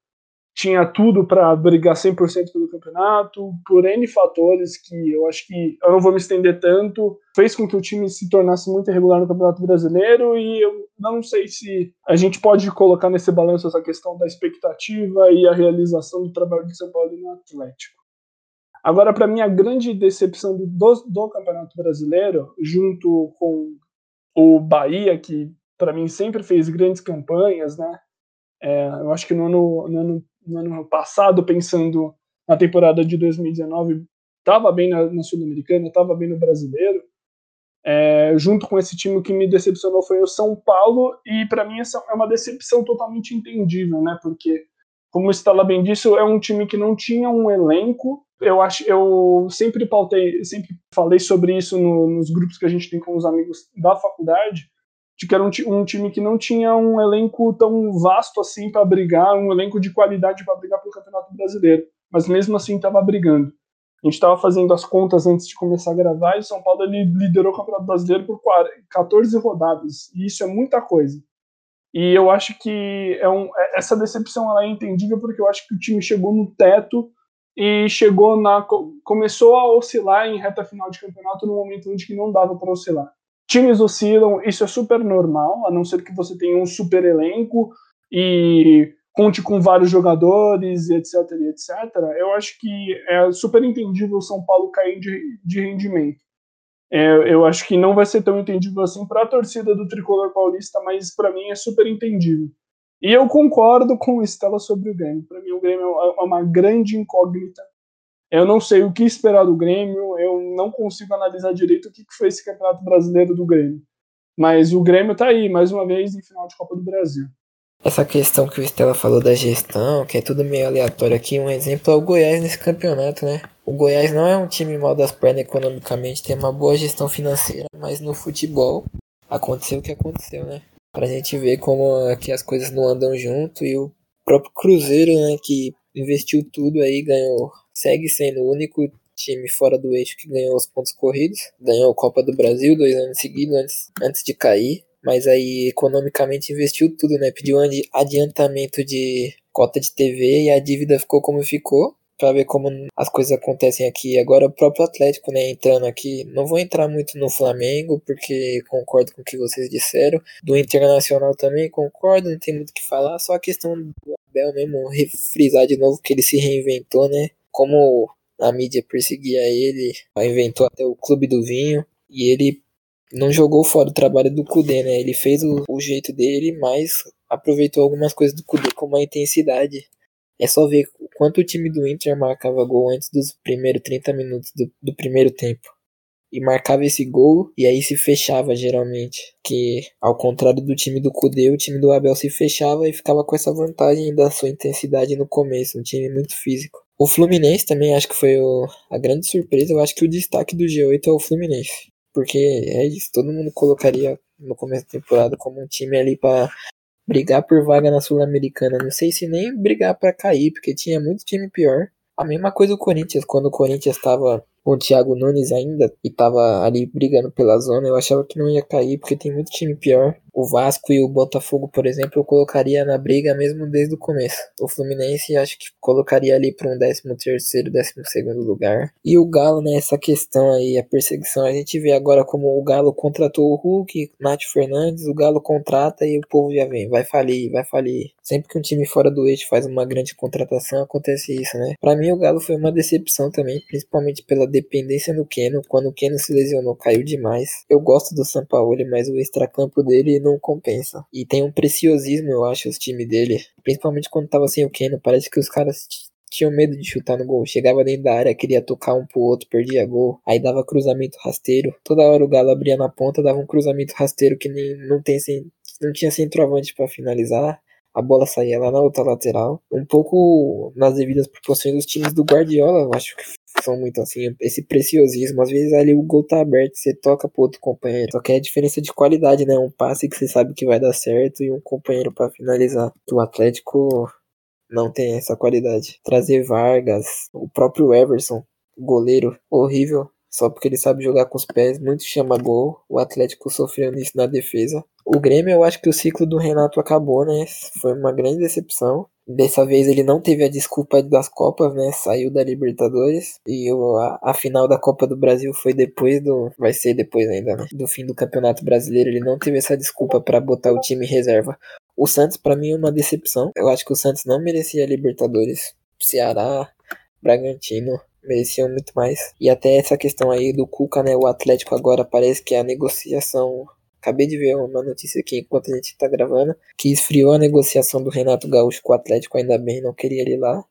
tinha tudo para brigar 100% pelo campeonato, por N fatores que eu acho que eu não vou me estender tanto, fez com que o time se tornasse muito irregular no Campeonato Brasileiro e eu não sei se a gente pode colocar nesse balanço essa questão da expectativa e a realização do trabalho de São Paulo no Atlético. Agora, para mim, a grande decepção do, do Campeonato Brasileiro, junto com o Bahia, que para mim sempre fez grandes campanhas, né? É, eu acho que no ano, no ano no ano passado, pensando na temporada de 2019, estava bem na, na Sul-Americana, estava bem no Brasileiro. É, junto com esse time que me decepcionou foi o São Paulo, e para mim essa é uma decepção totalmente entendível, né? Porque, como o Stella bem disse, é um time que não tinha um elenco. Eu acho, eu sempre pautei, sempre falei sobre isso no, nos grupos que a gente tem com os amigos da faculdade de que era um, um, time que não tinha um elenco tão vasto assim para brigar, um elenco de qualidade para brigar pelo Campeonato Brasileiro, mas mesmo assim estava brigando. A gente estava fazendo as contas antes de começar a gravar e o São Paulo ele liderou o Campeonato Brasileiro por 14 rodadas, e isso é muita coisa. E eu acho que é um, é, essa decepção ela é entendível porque eu acho que o time chegou no teto e chegou na começou a oscilar em reta final de campeonato no momento onde que não dava para oscilar. Times oscilam, isso é super normal, a não ser que você tenha um super elenco e conte com vários jogadores, etc, etc. Eu acho que é super entendível o São Paulo cair de, de rendimento. É, eu acho que não vai ser tão entendível assim para a torcida do tricolor paulista, mas para mim é super entendível. E eu concordo com o Estela sobre o Grêmio. Para mim, o Grêmio é uma grande incógnita. Eu não sei o que esperar do Grêmio, eu não consigo analisar direito o que foi esse Campeonato Brasileiro do Grêmio. Mas o Grêmio está aí, mais uma vez, em final de Copa do Brasil. Essa questão que o Estela falou da gestão, que é tudo meio aleatório aqui, um exemplo é o Goiás nesse campeonato, né? O Goiás não é um time mal das pernas economicamente, tem uma boa gestão financeira, mas no futebol aconteceu o que aconteceu, né? Pra gente ver como aqui as coisas não andam junto e o próprio Cruzeiro, né, que investiu tudo aí, ganhou, segue sendo o único time fora do eixo que ganhou os pontos corridos, ganhou a Copa do Brasil dois anos seguidos antes, antes de cair, mas aí economicamente investiu tudo, né, pediu um adiantamento de cota de TV e a dívida ficou como ficou, para ver como as coisas acontecem aqui. Agora o próprio Atlético, né, entrando aqui, não vou entrar muito no Flamengo, porque concordo com o que vocês disseram. Do Internacional também concordo, não tem muito o que falar, só a questão do Abel mesmo, refrisar de novo que ele se reinventou, né? Como a mídia perseguia ele, inventou até o Clube do Vinho, e ele não jogou fora o trabalho do Kudê, né? Ele fez o, o jeito dele, mas aproveitou algumas coisas do Kudê com uma intensidade é só ver quanto o time do Inter marcava gol antes dos primeiros 30 minutos do, do primeiro tempo. E marcava esse gol e aí se fechava geralmente. Que ao contrário do time do Cudê, o time do Abel se fechava e ficava com essa vantagem da sua intensidade no começo. Um time muito físico. O Fluminense também acho que foi o, a grande surpresa. Eu acho que o destaque do G8 é o Fluminense. Porque é isso, todo mundo colocaria no começo da temporada como um time ali para brigar por vaga na Sul-Americana. Não sei se nem brigar para cair, porque tinha muito time pior. A mesma coisa o Corinthians, quando o Corinthians estava com o Thiago Nunes ainda e tava ali brigando pela zona, eu achava que não ia cair, porque tem muito time pior. O Vasco e o Botafogo, por exemplo, eu colocaria na briga mesmo desde o começo. O Fluminense acho que colocaria ali para um 13 terceiro, 12 segundo lugar. E o Galo, né, essa questão aí, a perseguição, a gente vê agora como o Galo contratou o Hulk, Nath Fernandes, o Galo contrata e o povo já vem, vai falir, vai falir. Sempre que um time fora do eixo faz uma grande contratação, acontece isso, né? Para mim o Galo foi uma decepção também, principalmente pela dependência no Keno. Quando o Keno se lesionou, caiu demais. Eu gosto do Sampaoli, mas o extracampo dele não compensa. E tem um preciosismo, eu acho, os times dele. Principalmente quando tava sem o Keno. Parece que os caras tinham medo de chutar no gol. Chegava dentro da área, queria tocar um pro outro, perdia gol. Aí dava cruzamento rasteiro. Toda hora o Galo abria na ponta, dava um cruzamento rasteiro que nem, não, tem, não tinha centroavante para finalizar. A bola saía lá na outra lateral. Um pouco nas devidas proporções dos times do Guardiola, eu acho que são muito assim, esse preciosismo. Às vezes ali o gol tá aberto, você toca pro outro companheiro. Só que é a diferença de qualidade, né? Um passe que você sabe que vai dar certo e um companheiro para finalizar. O Atlético não tem essa qualidade. Trazer Vargas, o próprio Everson, goleiro horrível, só porque ele sabe jogar com os pés, muito chama gol. O Atlético sofreu nisso na defesa. O Grêmio, eu acho que o ciclo do Renato acabou, né? Foi uma grande decepção. Dessa vez ele não teve a desculpa das Copas, né? Saiu da Libertadores. E o, a, a, final da Copa do Brasil foi depois do. Vai ser depois ainda, né? Do fim do Campeonato Brasileiro. Ele não teve essa desculpa para botar o time reserva. O Santos, para mim, é uma decepção. Eu acho que o Santos não merecia a Libertadores. Ceará, Bragantino mereciam muito mais. E até essa questão aí do Cuca, né? O Atlético agora parece que a negociação Acabei de ver uma notícia aqui enquanto a gente tá gravando, que esfriou a negociação do Renato Gaúcho com o Atlético, ainda bem, não queria ele lá.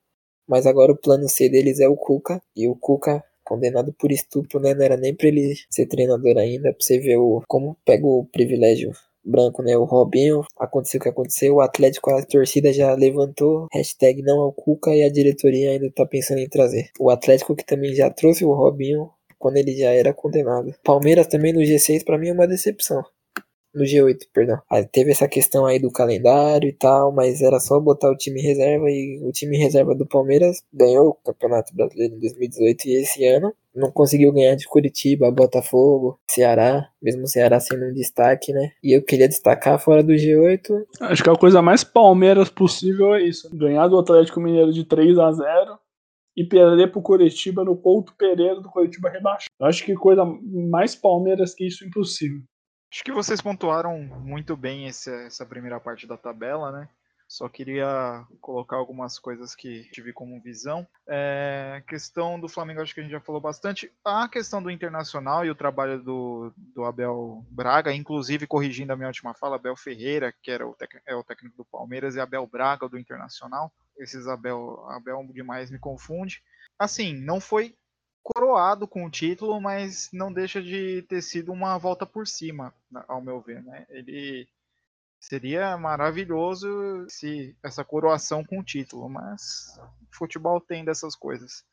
Mas agora o plano C deles é o Cuca, e o Cuca condenado por estupro, né? Não era nem pra ele ser treinador ainda, pra você ver o, como pega o privilégio branco, né? O Robinho, aconteceu o que aconteceu, o Atlético, a torcida já levantou, hashtag não ao Cuca e a diretoria ainda tá pensando em trazer. O Atlético que também já trouxe o Robinho quando ele já era condenado. Palmeiras também no G6 para mim é uma decepção no G8, perdão. Aí teve essa questão aí do calendário e tal, mas era só botar o time reserva e o time reserva do Palmeiras ganhou o Campeonato Brasileiro em 2018 e esse ano não conseguiu ganhar de Curitiba, Botafogo, Ceará, mesmo Ceará sendo um destaque, né? E eu queria destacar fora do G8. Acho que a coisa mais Palmeiras possível é isso: ganhar do Atlético Mineiro de 3 a 0 e perder pro Curitiba no Couto Pereira do Curitiba rebaixado. Acho que coisa mais Palmeiras que isso é impossível. Acho que vocês pontuaram muito bem esse, essa primeira parte da tabela, né? Só queria colocar algumas coisas que tive como visão. É, questão do Flamengo, acho que a gente já falou bastante. A questão do Internacional e o trabalho do, do Abel Braga, inclusive corrigindo a minha última fala, Abel Ferreira, que era o, é o técnico do Palmeiras, e Abel Braga, do Internacional. Esses Abel, Abel demais me confunde. Assim, não foi coroado com o título, mas não deixa de ter sido uma volta por cima, ao meu ver, né? Ele Seria maravilhoso se essa coroação com o título, mas futebol tem dessas coisas.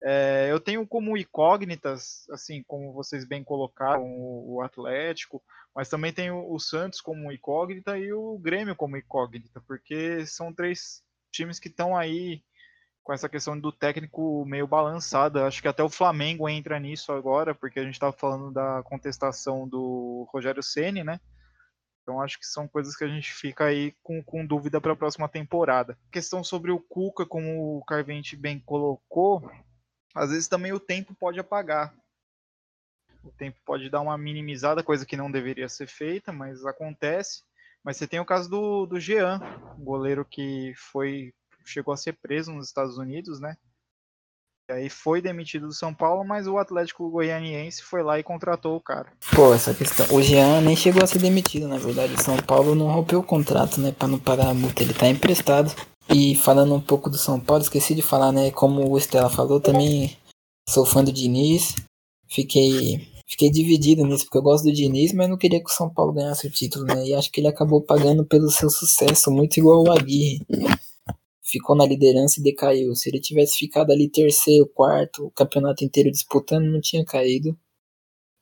É, eu tenho como incógnitas, assim, como vocês bem colocaram, o, o Atlético, mas também tenho o Santos como incógnita e o Grêmio como incógnita, porque são três times que estão aí com essa questão do técnico meio balançada. Acho que até o Flamengo entra nisso agora, porque a gente estava falando da contestação do Rogério Ceni, né? Então acho que são coisas que a gente fica aí com, com dúvida para a próxima temporada. Questão sobre o Cuca, como o Carvente bem colocou, às vezes também o tempo pode apagar. O tempo pode dar uma minimizada, coisa que não deveria ser feita, mas acontece. Mas você tem o caso do, do Jean, um goleiro que foi chegou a ser preso nos Estados Unidos, né? E aí foi demitido do São Paulo, mas o Atlético Goianiense foi lá e contratou o cara. Pô, essa questão. O Jean nem chegou a ser demitido, na verdade. O São Paulo não rompeu o contrato, né? Pra não pagar a multa. Ele tá emprestado. E falando um pouco do São Paulo, esqueci de falar, né? Como o Estela falou, também sou fã do Diniz. Fiquei. Fiquei dividido nisso, porque eu gosto do Diniz, mas não queria que o São Paulo ganhasse o título, né? E acho que ele acabou pagando pelo seu sucesso, muito igual o Aguirre ficou na liderança e decaiu. Se ele tivesse ficado ali terceiro, quarto, o campeonato inteiro disputando, não tinha caído.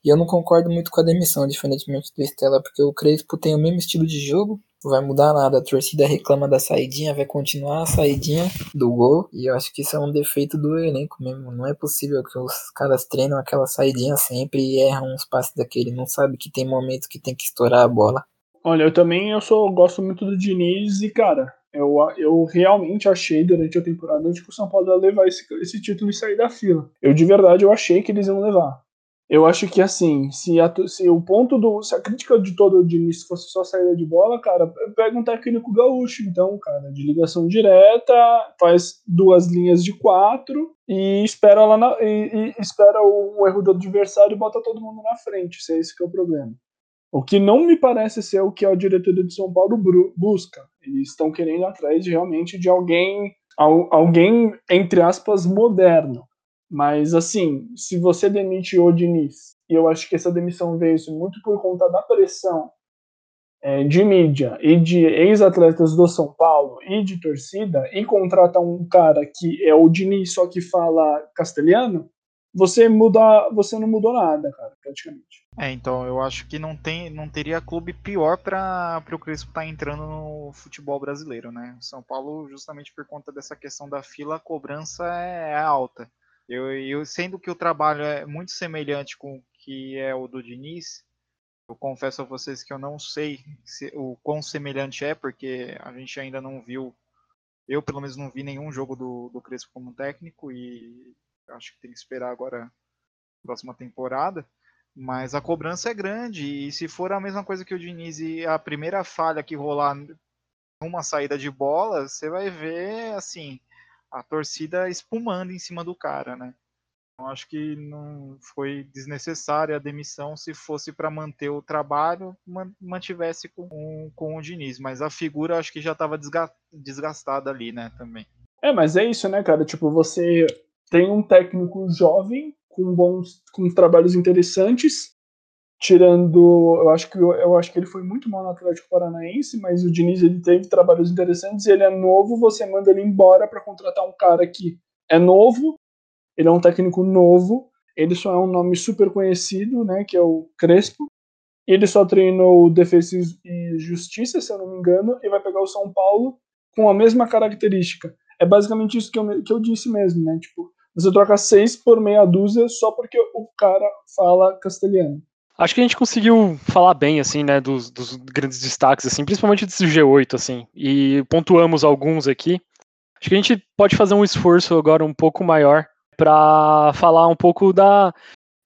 E eu não concordo muito com a demissão, diferentemente do Estela, porque o Crespo tem o mesmo estilo de jogo, não vai mudar nada. A torcida reclama da saidinha, vai continuar a saidinha do gol. E eu acho que isso é um defeito do elenco mesmo. Não é possível que os caras treinam aquela saidinha sempre e erram uns passes daquele. Não sabe que tem momento que tem que estourar a bola. Olha, eu também eu sou, gosto muito do Diniz e, cara, eu, eu realmente achei durante a temporada que o São Paulo ia levar esse, esse título e sair da fila. Eu de verdade eu achei que eles iam levar. Eu acho que assim, se, a, se o ponto do. Se a crítica de todo o Diniz fosse só saída de bola, cara, pega um técnico gaúcho, então, cara, de ligação direta, faz duas linhas de quatro e espera lá na, e, e espera o, o, erro do adversário e bota todo mundo na frente. Se é esse que é o problema. O que não me parece ser o que a diretoria de São Paulo busca. Eles estão querendo atrás de, realmente de alguém, alguém entre aspas moderno. Mas assim, se você demite o Diniz, e eu acho que essa demissão veio muito por conta da pressão é, de mídia e de ex-atletas do São Paulo e de torcida, e contrata um cara que é o Diniz só que fala castelhano, você muda, você não mudou nada, cara, praticamente. É, então eu acho que não tem, não teria clube pior para o Crespo estar tá entrando no futebol brasileiro, né? São Paulo, justamente por conta dessa questão da fila, a cobrança é, é alta. Eu, eu sendo que o trabalho é muito semelhante com o que é o do Diniz, eu confesso a vocês que eu não sei se, o quão semelhante é, porque a gente ainda não viu, eu pelo menos não vi nenhum jogo do, do Crespo como técnico e acho que tem que esperar agora a próxima temporada. Mas a cobrança é grande e se for a mesma coisa que o Diniz e a primeira falha que rolar numa saída de bola, você vai ver assim a torcida espumando em cima do cara, né? Então, acho que não foi desnecessária a demissão se fosse para manter o trabalho, mantivesse com, com o Diniz, mas a figura acho que já estava desgastada ali, né, também. É, mas é isso, né, cara? Tipo, você tem um técnico jovem com bons com trabalhos interessantes, tirando, eu acho que eu acho que ele foi muito mal no Atlético Paranaense, mas o Diniz ele teve trabalhos interessantes, ele é novo, você manda ele embora para contratar um cara que é novo, ele é um técnico novo, ele só é um nome super conhecido, né, que é o Crespo. Ele só treinou Defesa e Justiça, se eu não me engano, e vai pegar o São Paulo com a mesma característica. É basicamente isso que eu, que eu disse mesmo, né? Tipo, você troca seis por meia dúzia só porque o cara fala castelhano. Acho que a gente conseguiu falar bem, assim, né, dos, dos grandes destaques, assim, principalmente desse G8, assim, e pontuamos alguns aqui. Acho que a gente pode fazer um esforço agora um pouco maior para falar um pouco da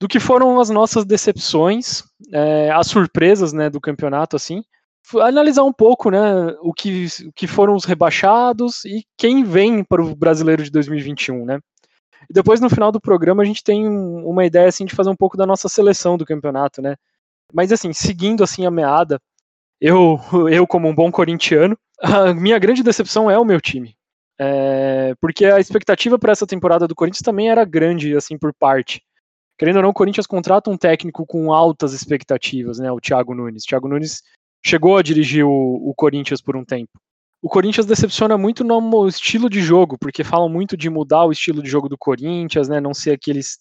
do que foram as nossas decepções, é, as surpresas né, do campeonato, assim. Analisar um pouco né, o, que, o que foram os rebaixados e quem vem para o brasileiro de 2021, né? E depois, no final do programa, a gente tem uma ideia assim, de fazer um pouco da nossa seleção do campeonato, né? Mas assim, seguindo assim a meada, eu, eu como um bom corintiano, a minha grande decepção é o meu time. É, porque a expectativa para essa temporada do Corinthians também era grande, assim, por parte. Querendo ou não, o Corinthians contrata um técnico com altas expectativas, né? O Thiago Nunes. O Thiago Nunes chegou a dirigir o, o Corinthians por um tempo. O Corinthians decepciona muito no estilo de jogo, porque falam muito de mudar o estilo de jogo do Corinthians, né? Não ser aqueles,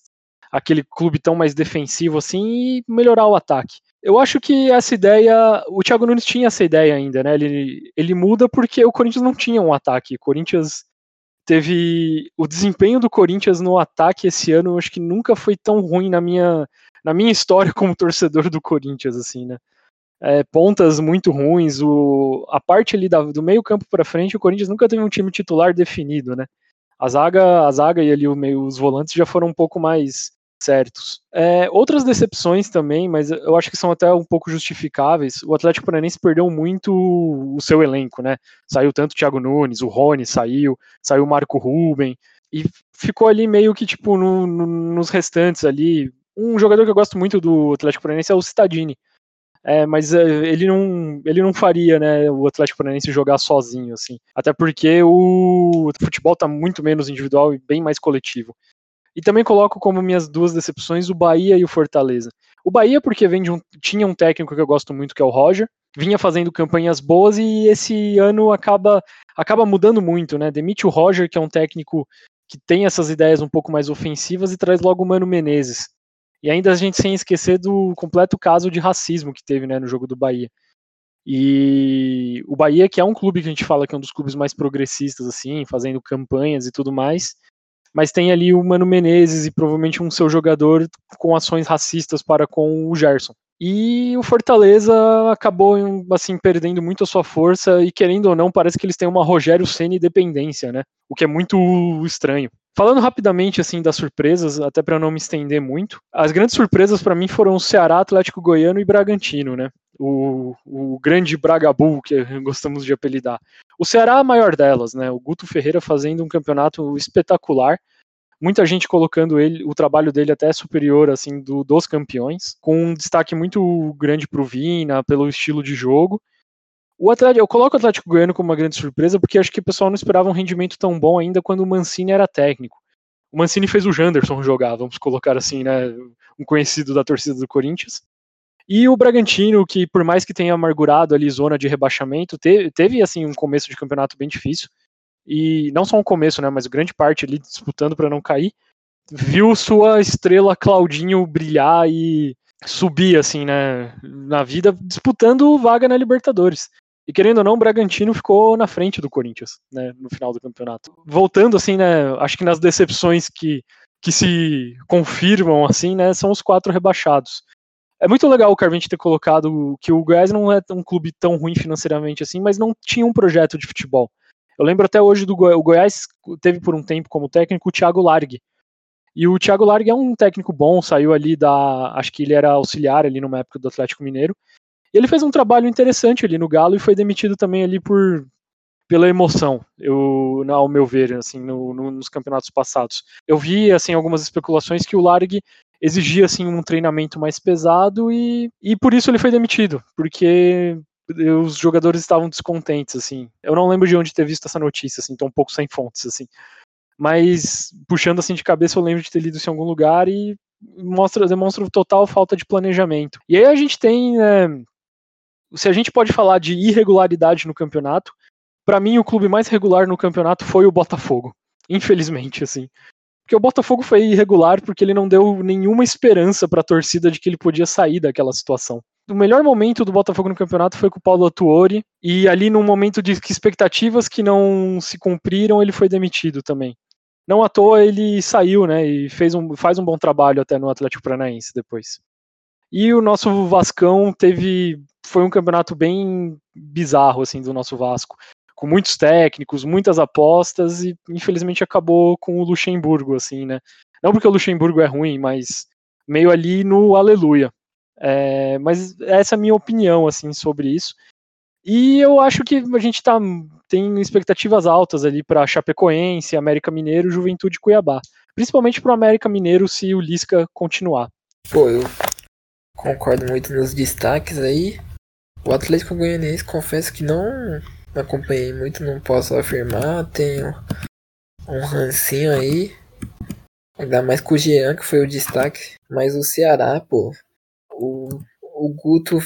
aquele clube tão mais defensivo assim e melhorar o ataque. Eu acho que essa ideia, o Thiago Nunes tinha essa ideia ainda, né? Ele, ele muda porque o Corinthians não tinha um ataque. O Corinthians teve o desempenho do Corinthians no ataque esse ano, acho que nunca foi tão ruim na minha na minha história como torcedor do Corinthians, assim, né? É, pontas muito ruins, o, a parte ali da, do meio campo para frente, o Corinthians nunca teve um time titular definido, né? A zaga, a zaga e ali o meio, os volantes já foram um pouco mais certos. É, outras decepções também, mas eu acho que são até um pouco justificáveis. O Atlético Paranaense perdeu muito o seu elenco, né? Saiu tanto o Thiago Nunes, o Rony saiu, saiu o Marco Ruben, e ficou ali meio que tipo no, no, nos restantes ali. Um jogador que eu gosto muito do Atlético Paranaense é o Citadini. É, mas é, ele não, ele não faria, né, o Atlético Paranaense jogar sozinho, assim. Até porque o futebol está muito menos individual e bem mais coletivo. E também coloco como minhas duas decepções o Bahia e o Fortaleza. O Bahia, porque vem um, tinha um técnico que eu gosto muito, que é o Roger, vinha fazendo campanhas boas e esse ano acaba, acaba mudando muito, né? Demite o Roger, que é um técnico que tem essas ideias um pouco mais ofensivas e traz logo o Mano Menezes. E ainda a gente sem esquecer do completo caso de racismo que teve né, no jogo do Bahia. E o Bahia, que é um clube que a gente fala que é um dos clubes mais progressistas, assim, fazendo campanhas e tudo mais, mas tem ali o Mano Menezes e provavelmente um seu jogador com ações racistas para com o Gerson. E o Fortaleza acabou assim perdendo muito a sua força e querendo ou não, parece que eles têm uma Rogério Ceni dependência, né? O que é muito estranho. Falando rapidamente assim das surpresas, até para não me estender muito, as grandes surpresas para mim foram o Ceará, Atlético Goiano e Bragantino, né? O, o grande Bragabu que gostamos de apelidar. O Ceará é a maior delas, né? O Guto Ferreira fazendo um campeonato espetacular. Muita gente colocando ele, o trabalho dele até superior assim do, dos campeões, com um destaque muito grande para o Vina, pelo estilo de jogo. O Atlético, eu coloco o Atlético Goiano como uma grande surpresa porque acho que o pessoal não esperava um rendimento tão bom ainda quando o Mancini era técnico. O Mancini fez o Janderson jogar, vamos colocar assim, né, um conhecido da torcida do Corinthians. E o Bragantino, que por mais que tenha amargurado ali zona de rebaixamento, teve, teve assim um começo de campeonato bem difícil. E não só um começo, né, mas grande parte ali disputando para não cair. Viu sua estrela Claudinho brilhar e subir assim, né, na vida disputando vaga na Libertadores. E querendo ou não, o Bragantino ficou na frente do Corinthians, né, no final do campeonato. Voltando assim, né, acho que nas decepções que, que se confirmam assim, né, são os quatro rebaixados. É muito legal o Carvente ter colocado que o Goiás não é um clube tão ruim financeiramente assim, mas não tinha um projeto de futebol. Eu lembro até hoje do Goi o Goiás teve por um tempo como técnico o Thiago Largue. E o Thiago Largue é um técnico bom, saiu ali da, acho que ele era auxiliar ali numa época do Atlético Mineiro. Ele fez um trabalho interessante ali no Galo e foi demitido também ali por pela emoção, eu, ao meu ver, assim, no, no, nos campeonatos passados. Eu vi, assim, algumas especulações que o Largue exigia assim um treinamento mais pesado e, e por isso ele foi demitido, porque os jogadores estavam descontentes assim. Eu não lembro de onde ter visto essa notícia assim, tô um pouco sem fontes assim. Mas puxando assim de cabeça eu lembro de ter lido isso em algum lugar e mostra demonstra total falta de planejamento. E aí a gente tem né, se a gente pode falar de irregularidade no campeonato, para mim o clube mais regular no campeonato foi o Botafogo. Infelizmente, assim. Porque o Botafogo foi irregular porque ele não deu nenhuma esperança para a torcida de que ele podia sair daquela situação. O melhor momento do Botafogo no campeonato foi com o Paulo Atuori, e ali num momento de expectativas que não se cumpriram, ele foi demitido também. Não à toa ele saiu, né, e fez um, faz um bom trabalho até no Atlético Paranaense depois. E o nosso Vascão teve foi um campeonato bem bizarro assim do nosso Vasco com muitos técnicos, muitas apostas e infelizmente acabou com o Luxemburgo, assim, né? Não porque o Luxemburgo é ruim, mas meio ali no aleluia. É, mas essa é a minha opinião assim sobre isso. E eu acho que a gente tá, tem expectativas altas ali para Chapecoense, América Mineiro, Juventude Cuiabá. Principalmente para o América Mineiro se o Lisca continuar. Pô, eu concordo muito nos destaques aí. O Atlético Goianiense, confesso que não acompanhei muito, não posso afirmar. Tenho um rancinho aí. Ainda mais com o Jean, que foi o destaque. Mas o Ceará, pô. O, o Guto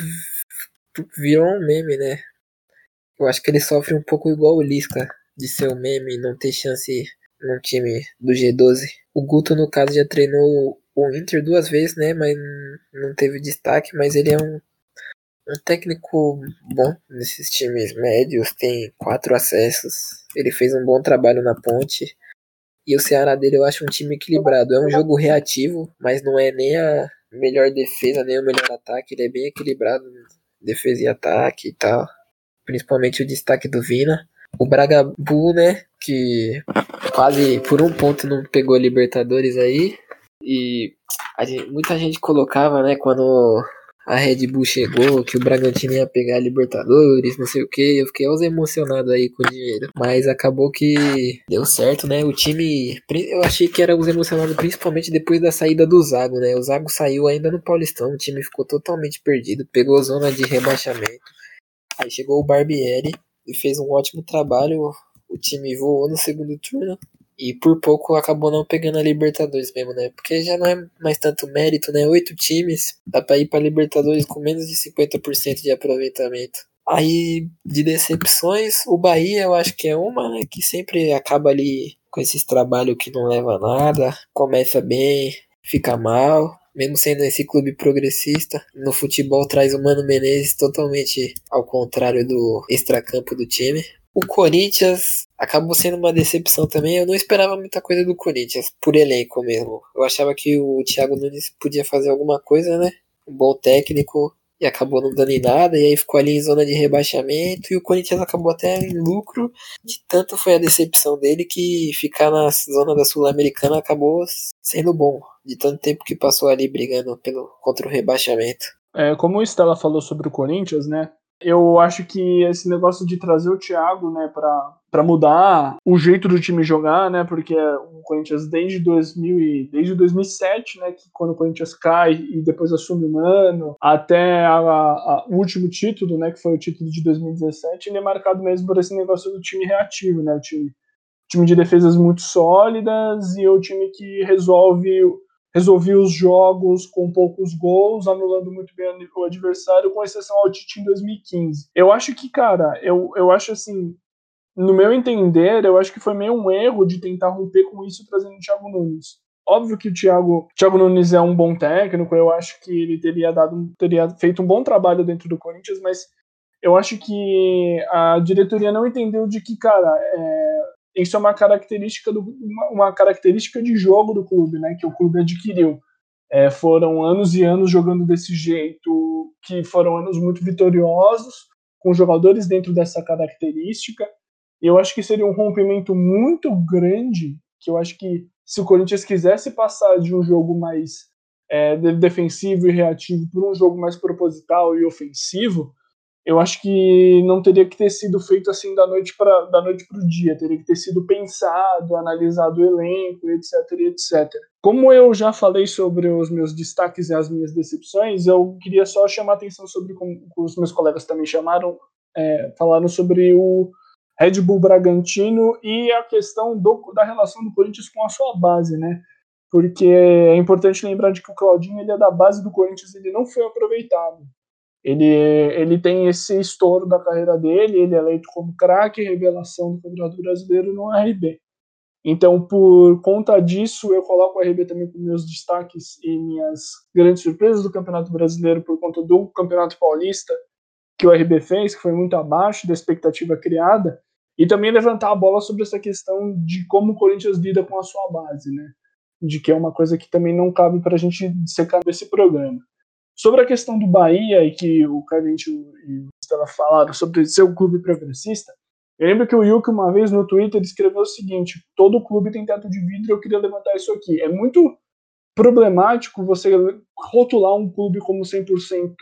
virou um meme, né? Eu acho que ele sofre um pouco igual o Lisca, de ser um meme e não ter chance no time do G12. O Guto, no caso, já treinou o Inter duas vezes, né? Mas não teve destaque, mas ele é um, um técnico bom nesses times médios, tem quatro acessos. Ele fez um bom trabalho na ponte. E o Ceará dele eu acho um time equilibrado. É um jogo reativo, mas não é nem a melhor defesa, nem o melhor ataque. Ele é bem equilibrado, defesa e ataque e tal. Principalmente o destaque do Vina. O Bragabu, né? Que quase por um ponto não pegou a Libertadores aí. E gente, muita gente colocava, né, quando a Red Bull chegou, que o Bragantino ia pegar a Libertadores, não sei o que. Eu fiquei aos emocionado aí com o dinheiro. Mas acabou que deu certo, né? O time. Eu achei que era os emocionados principalmente depois da saída do Zago, né? O Zago saiu ainda no Paulistão, o time ficou totalmente perdido, pegou zona de rebaixamento. Aí chegou o Barbieri e fez um ótimo trabalho. O time voou no segundo turno. E por pouco acabou não pegando a Libertadores mesmo, né? Porque já não é mais tanto mérito, né? Oito times, dá pra ir pra Libertadores com menos de 50% de aproveitamento. Aí, de decepções, o Bahia eu acho que é uma, né? Que sempre acaba ali com esses trabalhos que não leva a nada, começa bem, fica mal, mesmo sendo esse clube progressista, no futebol traz o Mano Menezes totalmente ao contrário do extracampo do time. O Corinthians acabou sendo uma decepção também. Eu não esperava muita coisa do Corinthians, por elenco mesmo. Eu achava que o Thiago Nunes podia fazer alguma coisa, né? Um bom técnico, e acabou não dando em nada, e aí ficou ali em zona de rebaixamento, e o Corinthians acabou até em lucro, de tanto foi a decepção dele que ficar na zona da Sul-Americana acabou sendo bom, de tanto tempo que passou ali brigando pelo, contra o rebaixamento. É, como o Stella falou sobre o Corinthians, né? Eu acho que esse negócio de trazer o Thiago, né, para para mudar o jeito do time jogar, né? Porque o Corinthians desde 2000 e, desde 2007, né, que quando o Corinthians cai e depois assume o Mano, até o último título, né, que foi o título de 2017, ele é marcado mesmo por esse negócio do time reativo, né? O time, time de defesas muito sólidas e o time que resolve resolvia os jogos com poucos gols, anulando muito bem o adversário, com exceção ao Tite em 2015. Eu acho que, cara, eu, eu acho assim, no meu entender, eu acho que foi meio um erro de tentar romper com isso trazendo o Thiago Nunes. Óbvio que o Thiago, Thiago Nunes é um bom técnico, eu acho que ele teria dado, teria feito um bom trabalho dentro do Corinthians, mas eu acho que a diretoria não entendeu de que, cara, é, isso é uma característica, do, uma, uma, característica de jogo do clube, né, que o clube adquiriu. É, foram anos e anos jogando desse jeito, que foram anos muito vitoriosos, com jogadores dentro dessa característica. Eu acho que seria um rompimento muito grande, que eu acho que se o Corinthians quisesse passar de um jogo mais é, defensivo e reativo para um jogo mais proposital e ofensivo, eu acho que não teria que ter sido feito assim da noite para da noite para o dia, teria que ter sido pensado, analisado o elenco, etc, etc. Como eu já falei sobre os meus destaques e as minhas decepções, eu queria só chamar atenção sobre como os meus colegas também chamaram, é, falaram sobre o Red Bull Bragantino e a questão do, da relação do Corinthians com a sua base, né? Porque é importante lembrar de que o Claudinho ele é da base do Corinthians, ele não foi aproveitado. Ele, ele tem esse estouro da carreira dele, ele é eleito como craque revelação do Campeonato Brasileiro no RB. Então, por conta disso, eu coloco o RB também com meus destaques e minhas grandes surpresas do Campeonato Brasileiro por conta do Campeonato Paulista que o RB fez, que foi muito abaixo da expectativa criada, e também levantar a bola sobre essa questão de como o Corinthians lida com a sua base, né? De que é uma coisa que também não cabe para a gente secar nesse programa. Sobre a questão do Bahia, e que o Carlinhos e o Stella falaram sobre ser um clube progressista, eu lembro que o Yuki uma vez no Twitter escreveu o seguinte: todo clube tem teto de vidro, eu queria levantar isso aqui. É muito problemático você rotular um clube como 100%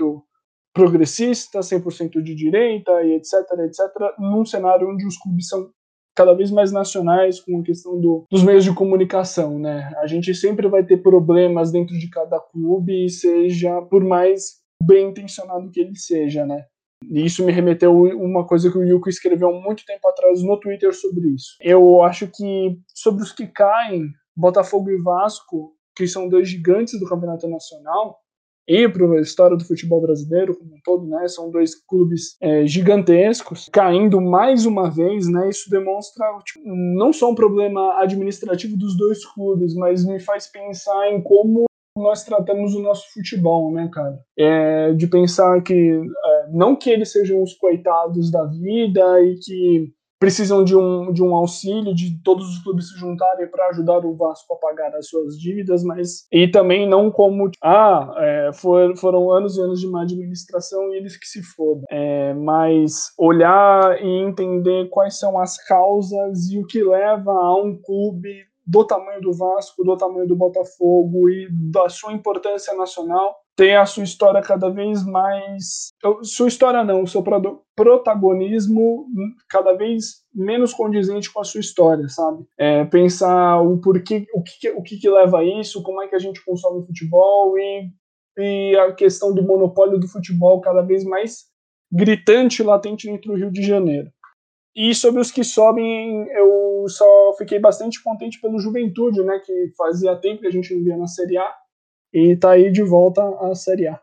progressista, 100% de direita e etc, etc, num cenário onde os clubes são cada vez mais nacionais com a questão do, dos meios de comunicação, né? A gente sempre vai ter problemas dentro de cada clube, seja por mais bem intencionado que ele seja, né? E isso me remeteu uma coisa que o Yuko escreveu há muito tempo atrás no Twitter sobre isso. Eu acho que sobre os que caem, Botafogo e Vasco, que são dois gigantes do campeonato nacional, e para a história do futebol brasileiro como um todo, né? São dois clubes é, gigantescos caindo mais uma vez, né? Isso demonstra tipo, não só um problema administrativo dos dois clubes, mas me faz pensar em como nós tratamos o nosso futebol, né, cara? É, de pensar que é, não que eles sejam os coitados da vida e que precisam de um, de um auxílio, de todos os clubes se juntarem para ajudar o Vasco a pagar as suas dívidas, mas e também não como ah é, for, foram anos e anos de má administração e eles que se fodam, é, mas olhar e entender quais são as causas e o que leva a um clube do tamanho do Vasco, do tamanho do Botafogo e da sua importância nacional ter a sua história cada vez mais. Sua história não, o seu protagonismo cada vez menos condizente com a sua história, sabe? É, pensar o porquê, o que, o que, que leva a isso, como é que a gente consome futebol e, e a questão do monopólio do futebol cada vez mais gritante e latente dentro do Rio de Janeiro. E sobre os que sobem, eu só fiquei bastante contente pelo Juventude, né, que fazia tempo que a gente não via na Série A e tá aí de volta à Série A.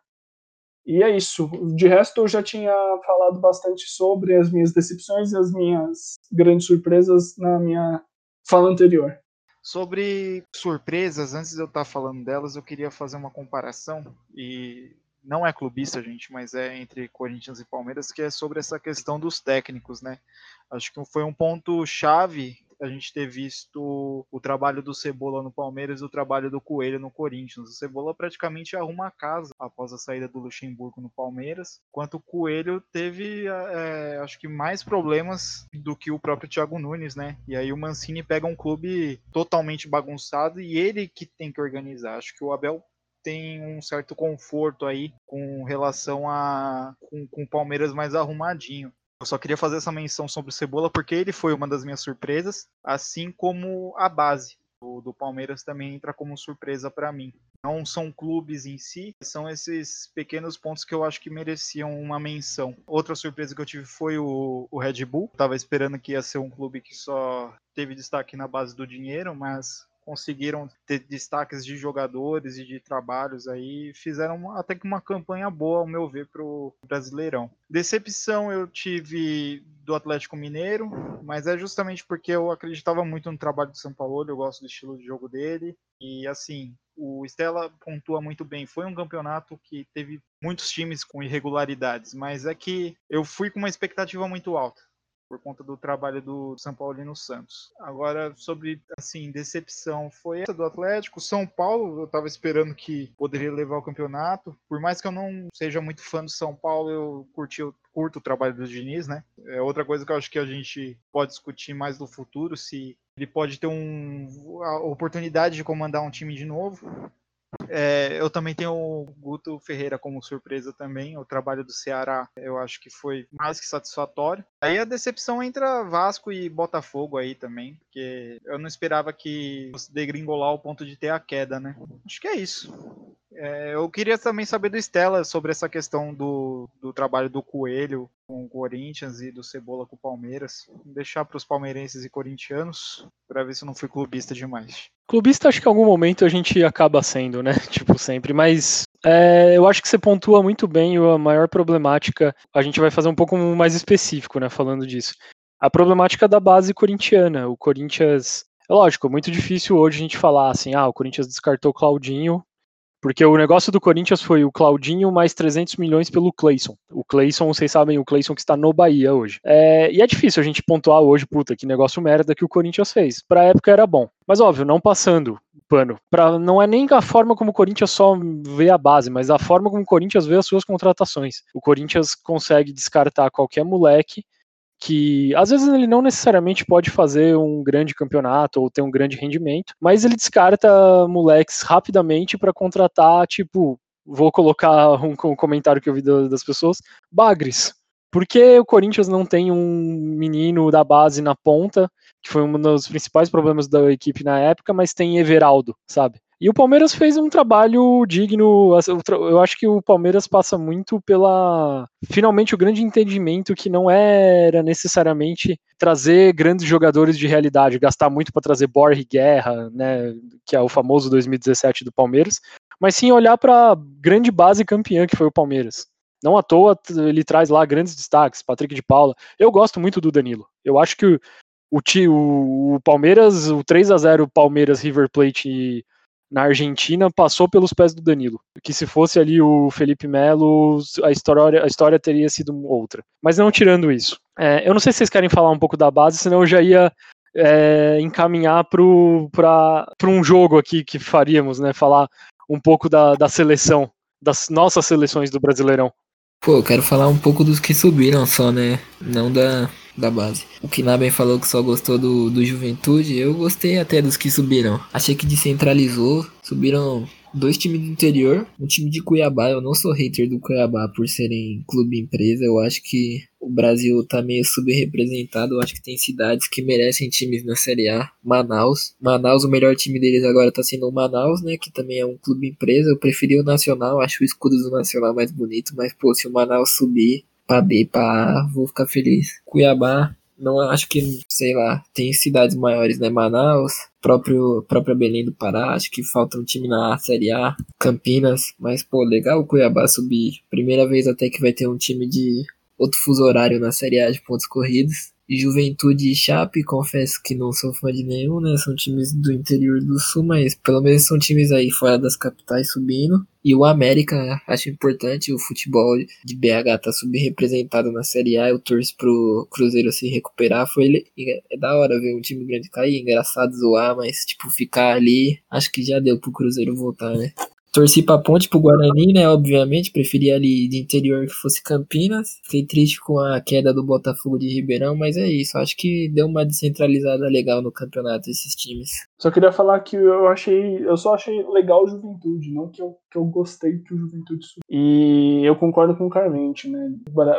E é isso. De resto, eu já tinha falado bastante sobre as minhas decepções e as minhas grandes surpresas na minha fala anterior. Sobre surpresas, antes de eu estar falando delas, eu queria fazer uma comparação e não é clubista, gente, mas é entre Corinthians e Palmeiras, que é sobre essa questão dos técnicos, né? Acho que foi um ponto chave a gente ter visto o trabalho do Cebola no Palmeiras e o trabalho do Coelho no Corinthians. O Cebola praticamente arruma a casa após a saída do Luxemburgo no Palmeiras, enquanto o Coelho teve, é, acho que, mais problemas do que o próprio Thiago Nunes, né? E aí o Mancini pega um clube totalmente bagunçado e ele que tem que organizar. Acho que o Abel tem um certo conforto aí com relação a com, com o Palmeiras mais arrumadinho. Eu só queria fazer essa menção sobre o Cebola porque ele foi uma das minhas surpresas, assim como a base do, do Palmeiras também entra como surpresa para mim. Não são clubes em si, são esses pequenos pontos que eu acho que mereciam uma menção. Outra surpresa que eu tive foi o, o Red Bull. Tava esperando que ia ser um clube que só teve destaque na base do dinheiro, mas conseguiram ter destaques de jogadores e de trabalhos aí, fizeram até que uma campanha boa, ao meu ver, para o Brasileirão. Decepção eu tive do Atlético Mineiro, mas é justamente porque eu acreditava muito no trabalho do São Paulo, eu gosto do estilo de jogo dele, e assim, o Stella pontua muito bem. Foi um campeonato que teve muitos times com irregularidades, mas é que eu fui com uma expectativa muito alta por conta do trabalho do São Paulino Santos. Agora, sobre, assim, decepção, foi essa do Atlético. São Paulo, eu estava esperando que poderia levar o campeonato. Por mais que eu não seja muito fã do São Paulo, eu curti o curto o trabalho do Diniz, né? É outra coisa que eu acho que a gente pode discutir mais no futuro, se ele pode ter um, a oportunidade de comandar um time de novo. É, eu também tenho o Guto Ferreira como surpresa também. O trabalho do Ceará eu acho que foi mais que satisfatório. Aí a decepção entra Vasco e Botafogo aí também, porque eu não esperava que fosse degringolar ao ponto de ter a queda, né? Acho que é isso. É, eu queria também saber do Stella sobre essa questão do, do trabalho do Coelho com o Corinthians e do Cebola com o Palmeiras. Vou deixar para os palmeirenses e corintianos para ver se eu não fui clubista demais. Clubista, acho que em algum momento a gente acaba sendo, né? Tipo, sempre. Mas é, eu acho que você pontua muito bem a maior problemática. A gente vai fazer um pouco mais específico, né? Falando disso. A problemática da base corintiana. O Corinthians. É lógico, muito difícil hoje a gente falar assim, ah, o Corinthians descartou Claudinho, porque o negócio do Corinthians foi o Claudinho mais 300 milhões pelo Clayson. O Clayson, vocês sabem, o Clayson que está no Bahia hoje. É, e é difícil a gente pontuar hoje, puta, que negócio merda que o Corinthians fez. Pra época era bom. Mas óbvio, não passando pano. Pra, não é nem a forma como o Corinthians só vê a base, mas a forma como o Corinthians vê as suas contratações. O Corinthians consegue descartar qualquer moleque que às vezes ele não necessariamente pode fazer um grande campeonato ou ter um grande rendimento, mas ele descarta moleques rapidamente para contratar, tipo, vou colocar um, um, comentário que eu vi das pessoas, Bagres. Por que o Corinthians não tem um menino da base na ponta, que foi um dos principais problemas da equipe na época, mas tem Everaldo, sabe? E o Palmeiras fez um trabalho digno. Eu acho que o Palmeiras passa muito pela. Finalmente, o grande entendimento que não era necessariamente trazer grandes jogadores de realidade, gastar muito para trazer Borre Guerra, né, que é o famoso 2017 do Palmeiras, mas sim olhar para a grande base campeã que foi o Palmeiras. Não à toa ele traz lá grandes destaques, Patrick de Paula. Eu gosto muito do Danilo. Eu acho que o, o, o Palmeiras, o 3 a 0 Palmeiras River Plate na Argentina passou pelos pés do Danilo. Que se fosse ali o Felipe Melo, a história, a história teria sido outra. Mas não tirando isso. É, eu não sei se vocês querem falar um pouco da base, senão eu já ia é, encaminhar para um jogo aqui que faríamos, né? Falar um pouco da, da seleção, das nossas seleções do Brasileirão. Pô, eu quero falar um pouco dos que subiram só, né? Não da, da base. O Kinaben falou que só gostou do, do Juventude. Eu gostei até dos que subiram. Achei que descentralizou. Subiram dois times do interior, um time de Cuiabá. Eu não sou hater do Cuiabá por serem clube empresa. Eu acho que o Brasil tá meio subrepresentado. Eu acho que tem cidades que merecem times na Série A. Manaus. Manaus, o melhor time deles agora tá sendo o Manaus, né? Que também é um clube empresa. Eu preferi o Nacional, acho o escudo do Nacional mais bonito. Mas, pô, se o Manaus subir pra B, pra A, vou ficar feliz. Cuiabá, não acho que, sei lá, tem cidades maiores, né? Manaus, próprio própria Belém do Pará, acho que falta um time na Série A, Campinas, mas pô, legal o Cuiabá subir. Primeira vez até que vai ter um time de outro fuso horário na Série A de pontos corridos. Juventude e Chape, confesso que não sou fã de nenhum, né? São times do interior do sul, mas pelo menos são times aí fora das capitais subindo. E o América, acho importante, o futebol de BH tá subrepresentado na Série A. Eu torço pro Cruzeiro se recuperar. Foi é da hora ver um time grande cair, engraçado zoar, mas tipo, ficar ali, acho que já deu pro Cruzeiro voltar, né? Torci pra ponte pro Guarani, né? Obviamente, preferia ali de interior que fosse Campinas. Fiquei triste com a queda do Botafogo de Ribeirão, mas é isso. Acho que deu uma descentralizada legal no campeonato esses times. Só queria falar que eu achei. Eu só achei legal o Juventude, não que eu, que eu gostei que o Juventude subiu. E eu concordo com o Carmente, né?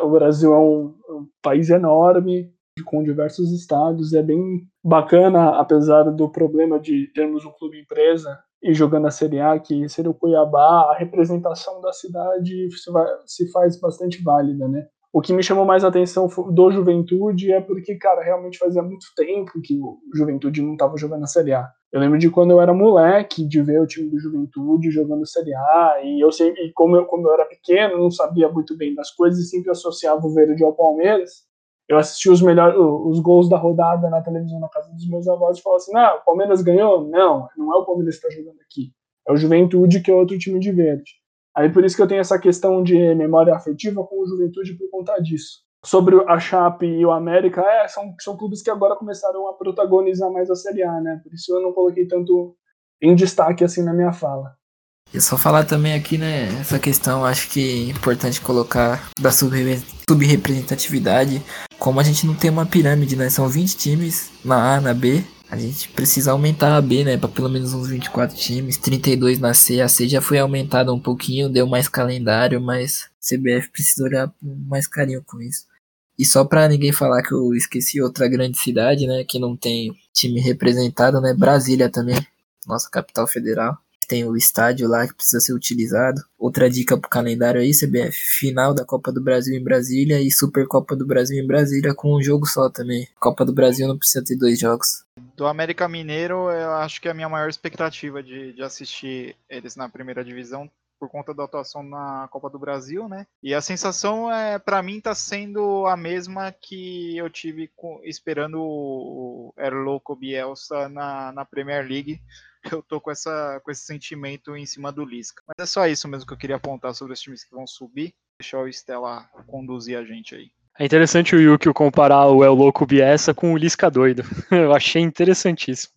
O Brasil é um, um país enorme, com diversos estados. É bem bacana, apesar do problema de termos um clube empresa e jogando a Série A, que seria o Cuiabá, a representação da cidade se, vai, se faz bastante válida, né? O que me chamou mais a atenção do Juventude é porque, cara, realmente fazia muito tempo que o Juventude não estava jogando a Série A. Eu lembro de quando eu era moleque, de ver o time do Juventude jogando Série A, e eu sempre, como eu, como eu era pequeno, não sabia muito bem das coisas e sempre associava o Verde ao Palmeiras eu assisti os melhores os gols da rodada na televisão na casa dos meus avós e falava assim: "Não, o Palmeiras ganhou?". Não, não é o Palmeiras que está jogando aqui. É o Juventude que é outro time de verde. Aí por isso que eu tenho essa questão de memória afetiva com o Juventude por conta disso. Sobre a Chape e o América, é, são, são clubes que agora começaram a protagonizar mais a Série A, né? Por isso eu não coloquei tanto em destaque assim na minha fala. E só falar também aqui, né, essa questão, acho que é importante colocar da subrepresentatividade. Como a gente não tem uma pirâmide, né, são 20 times na A, na B, a gente precisa aumentar a B, né, para pelo menos uns 24 times, 32 na C. A C já foi aumentada um pouquinho, deu mais calendário, mas CBF precisa olhar mais carinho com isso. E só para ninguém falar que eu esqueci outra grande cidade, né, que não tem time representado, né, Brasília também, nossa capital federal tem o estádio lá que precisa ser utilizado. Outra dica pro calendário aí, CBF, final da Copa do Brasil em Brasília e Supercopa do Brasil em Brasília com um jogo só também. Copa do Brasil não precisa ter dois jogos. Do América Mineiro, eu acho que é a minha maior expectativa de, de assistir eles na primeira divisão por conta da atuação na Copa do Brasil, né? E a sensação é, para mim, tá sendo a mesma que eu tive com, esperando o Erloco Bielsa na, na Premier League eu tô com, essa, com esse sentimento em cima do Lisca. Mas é só isso mesmo que eu queria apontar sobre os times que vão subir. Deixar o Stella conduzir a gente aí. É interessante o Yukio comparar o El Louco Biessa com o Lisca doido. Eu achei interessantíssimo.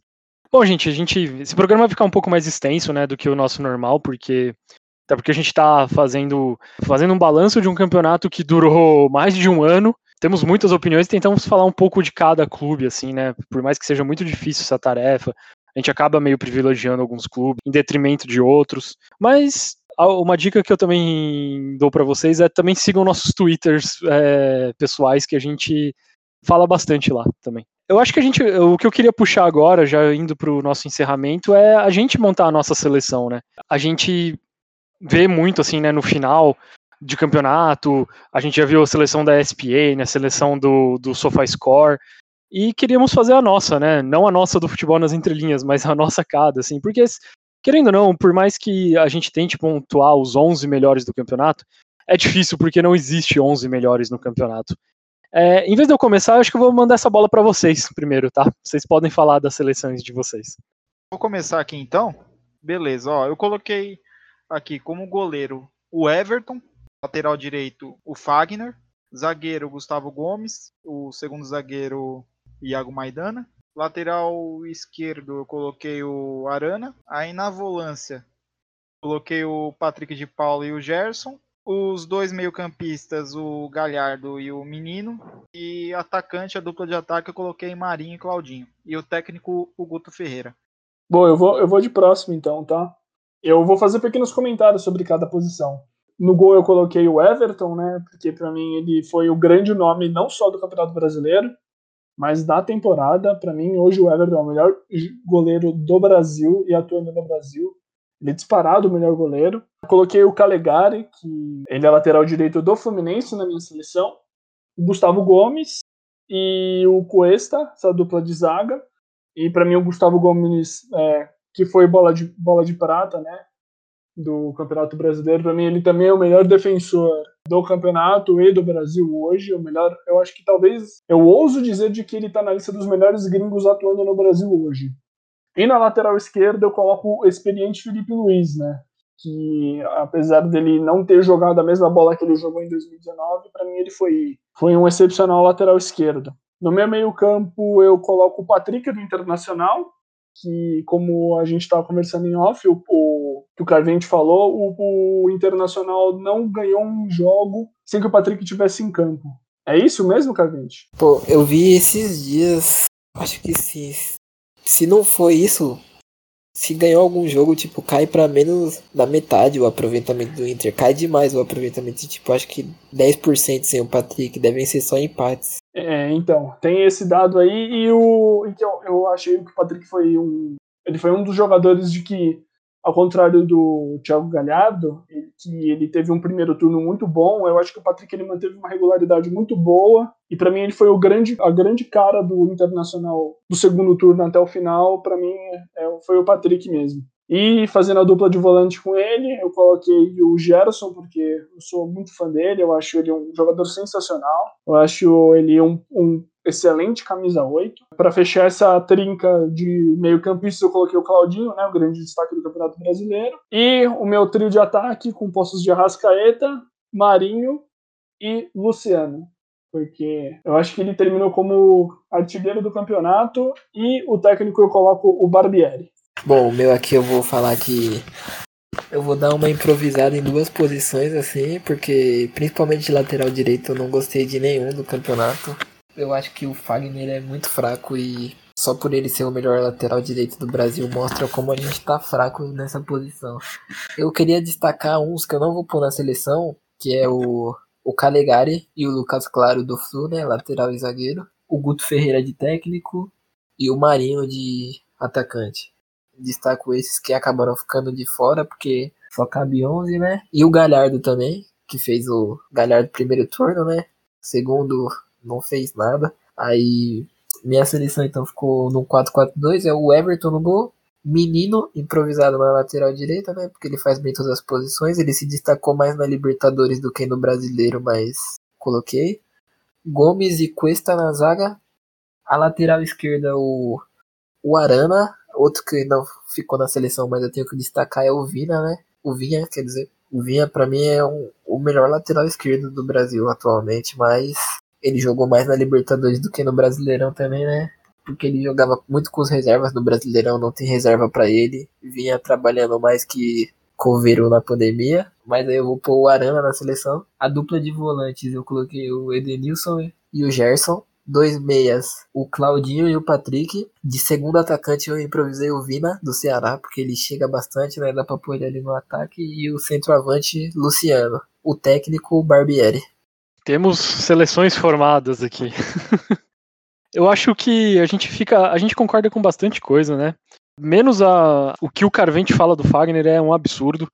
Bom, gente, a gente. Esse programa vai ficar um pouco mais extenso, né, do que o nosso normal, porque. Até porque a gente está fazendo, fazendo um balanço de um campeonato que durou mais de um ano temos muitas opiniões e tentamos falar um pouco de cada clube, assim, né? Por mais que seja muito difícil essa tarefa, a gente acaba meio privilegiando alguns clubes em detrimento de outros. Mas uma dica que eu também dou para vocês é também sigam nossos twitters é, pessoais que a gente fala bastante lá também. Eu acho que a gente, o que eu queria puxar agora, já indo para o nosso encerramento, é a gente montar a nossa seleção, né? A gente vê muito assim, né, no final de campeonato, a gente já viu a seleção da SPA, né, a seleção do, do SofaScore, e queríamos fazer a nossa, né? Não a nossa do futebol nas entrelinhas, mas a nossa cada, assim, porque querendo ou não, por mais que a gente tente pontuar os 11 melhores do campeonato, é difícil porque não existe 11 melhores no campeonato. É, em vez de eu começar, eu acho que eu vou mandar essa bola para vocês primeiro, tá? Vocês podem falar das seleções de vocês. Vou começar aqui então. Beleza, ó, eu coloquei aqui como goleiro o Everton, lateral direito o Fagner, zagueiro Gustavo Gomes, o segundo zagueiro Iago Maidana, lateral esquerdo eu coloquei o Arana, aí na volância coloquei o Patrick de Paulo e o Gerson, os dois meio-campistas, o Galhardo e o Menino. E atacante, a dupla de ataque, eu coloquei Marinho e Claudinho. E o técnico, o Guto Ferreira. Bom, eu vou, eu vou de próximo então, tá? Eu vou fazer pequenos comentários sobre cada posição. No gol eu coloquei o Everton, né? Porque para mim ele foi o grande nome não só do Campeonato Brasileiro, mas da temporada. Para mim hoje o Everton é o melhor goleiro do Brasil e atuando no Brasil. Ele é disparado o melhor goleiro. coloquei o Calegari, que ele é lateral direito do Fluminense na minha seleção. O Gustavo Gomes e o Cuesta, essa dupla de zaga. E para mim o Gustavo Gomes, é, que foi bola de, bola de prata, né? Do Campeonato Brasileiro, para mim ele também é o melhor defensor do campeonato e do Brasil hoje. O melhor, eu acho que talvez, eu ouso dizer de que ele está na lista dos melhores gringos atuando no Brasil hoje. E na lateral esquerda eu coloco o experiente Felipe Luiz, né? Que apesar dele não ter jogado a mesma bola que ele jogou em 2019, para mim ele foi, foi um excepcional lateral esquerdo. No meu meio-campo eu coloco o Patrick do Internacional, que como a gente estava conversando em off, o, o que o Carvente falou, o, o, Internacional não ganhou um jogo sem que o Patrick estivesse em campo. É isso mesmo, Carvente? Pô, eu vi esses dias, acho que sim, se não foi isso, se ganhou algum jogo, tipo, cai para menos da metade o aproveitamento do Inter. Cai demais o aproveitamento, tipo, acho que 10% sem o Patrick, devem ser só empates. É, então, tem esse dado aí e o e que eu, eu achei que o Patrick foi um ele foi um dos jogadores de que ao contrário do Thiago Galhardo, ele, que ele teve um primeiro turno muito bom, eu acho que o Patrick ele manteve uma regularidade muito boa e para mim ele foi o grande, a grande cara do Internacional do segundo turno até o final. Para mim é, foi o Patrick mesmo. E fazendo a dupla de volante com ele, eu coloquei o Gerson, porque eu sou muito fã dele, eu acho ele um jogador sensacional. Eu acho ele um, um excelente camisa 8. Para fechar essa trinca de meio-campistas, eu coloquei o Claudinho, né, o grande destaque do Campeonato Brasileiro. E o meu trio de ataque com postos de Arrascaeta, Marinho e Luciano. Porque eu acho que ele terminou como artilheiro do campeonato e o técnico eu coloco o Barbieri. Bom, o meu aqui eu vou falar que eu vou dar uma improvisada em duas posições, assim, porque principalmente de lateral direito eu não gostei de nenhum do campeonato. Eu acho que o Fagner é muito fraco e só por ele ser o melhor lateral direito do Brasil mostra como a gente tá fraco nessa posição. Eu queria destacar uns que eu não vou pôr na seleção, que é o, o Calegari e o Lucas Claro do Flu, né, lateral e zagueiro. O Guto Ferreira de técnico e o Marinho de atacante destaco esses que acabaram ficando de fora, porque só cabe 11, né? E o Galhardo também, que fez o Galhardo primeiro turno, né? Segundo, não fez nada. Aí, minha seleção então ficou no 4-4-2, é o Everton no gol. Menino improvisado na lateral direita, né? Porque ele faz bem todas as posições. Ele se destacou mais na Libertadores do que no Brasileiro, mas coloquei. Gomes e Cuesta na zaga. A lateral esquerda, o, o Arana. Outro que não ficou na seleção, mas eu tenho que destacar é o Vina, né? O Vinha, quer dizer, o Vinha para mim é um, o melhor lateral esquerdo do Brasil atualmente, mas ele jogou mais na Libertadores do que no Brasileirão também, né? Porque ele jogava muito com os reservas no Brasileirão, não tem reserva para ele. Vinha trabalhando mais que Coveiro na pandemia, mas aí eu vou pôr o Arana na seleção. A dupla de volantes eu coloquei o Edenilson e o Gerson. Dois meias, o Claudinho e o Patrick. De segundo atacante eu improvisei o Vina, do Ceará, porque ele chega bastante, né? Dá pra pôr ele ali no ataque. E o centroavante, Luciano. O técnico, Barbieri. Temos seleções formadas aqui. eu acho que a gente fica. A gente concorda com bastante coisa, né? Menos a, o que o Carvente fala do Fagner é um absurdo.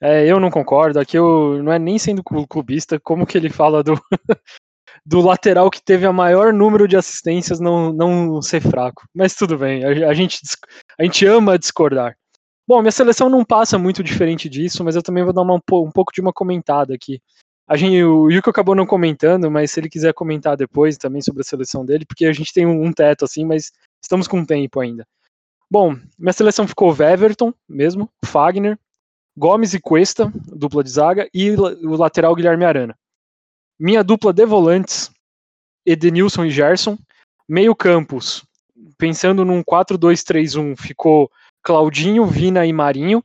É, eu não concordo. Aqui eu não é nem sendo clubista, como que ele fala do, do lateral que teve a maior número de assistências não, não ser fraco. Mas tudo bem, a, a, gente, a gente ama discordar. Bom, minha seleção não passa muito diferente disso, mas eu também vou dar uma, um pouco de uma comentada aqui. A gente, o Yuko acabou não comentando, mas se ele quiser comentar depois também sobre a seleção dele, porque a gente tem um, teto assim, mas estamos com tempo ainda. Bom, minha seleção ficou Weverton mesmo, Fagner, Gomes e Cuesta, dupla de zaga, e o lateral Guilherme Arana. Minha dupla de volantes, Edenilson e Gerson. Meio campos, pensando num 4-2-3-1, ficou Claudinho, Vina e Marinho.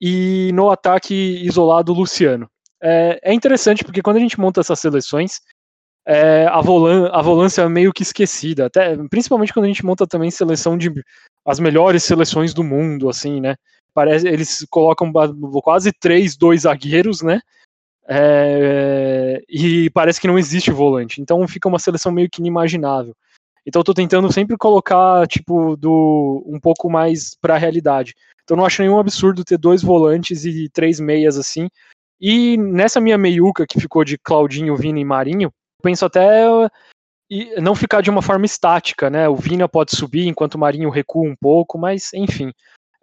E no ataque isolado, Luciano. É, é interessante porque quando a gente monta essas seleções, é, a, volan a volância é meio que esquecida, até principalmente quando a gente monta também seleção de as melhores seleções do mundo, assim, né? Parece eles colocam quase três, dois zagueiros, né? É, e parece que não existe volante. Então fica uma seleção meio que inimaginável. Então eu tô tentando sempre colocar, tipo, do um pouco mais para a realidade. Então não acho nenhum absurdo ter dois volantes e três meias assim. E nessa minha meiuca que ficou de Claudinho, Vina e Marinho, penso até e não ficar de uma forma estática, né? O Vina pode subir enquanto o Marinho recua um pouco, mas enfim,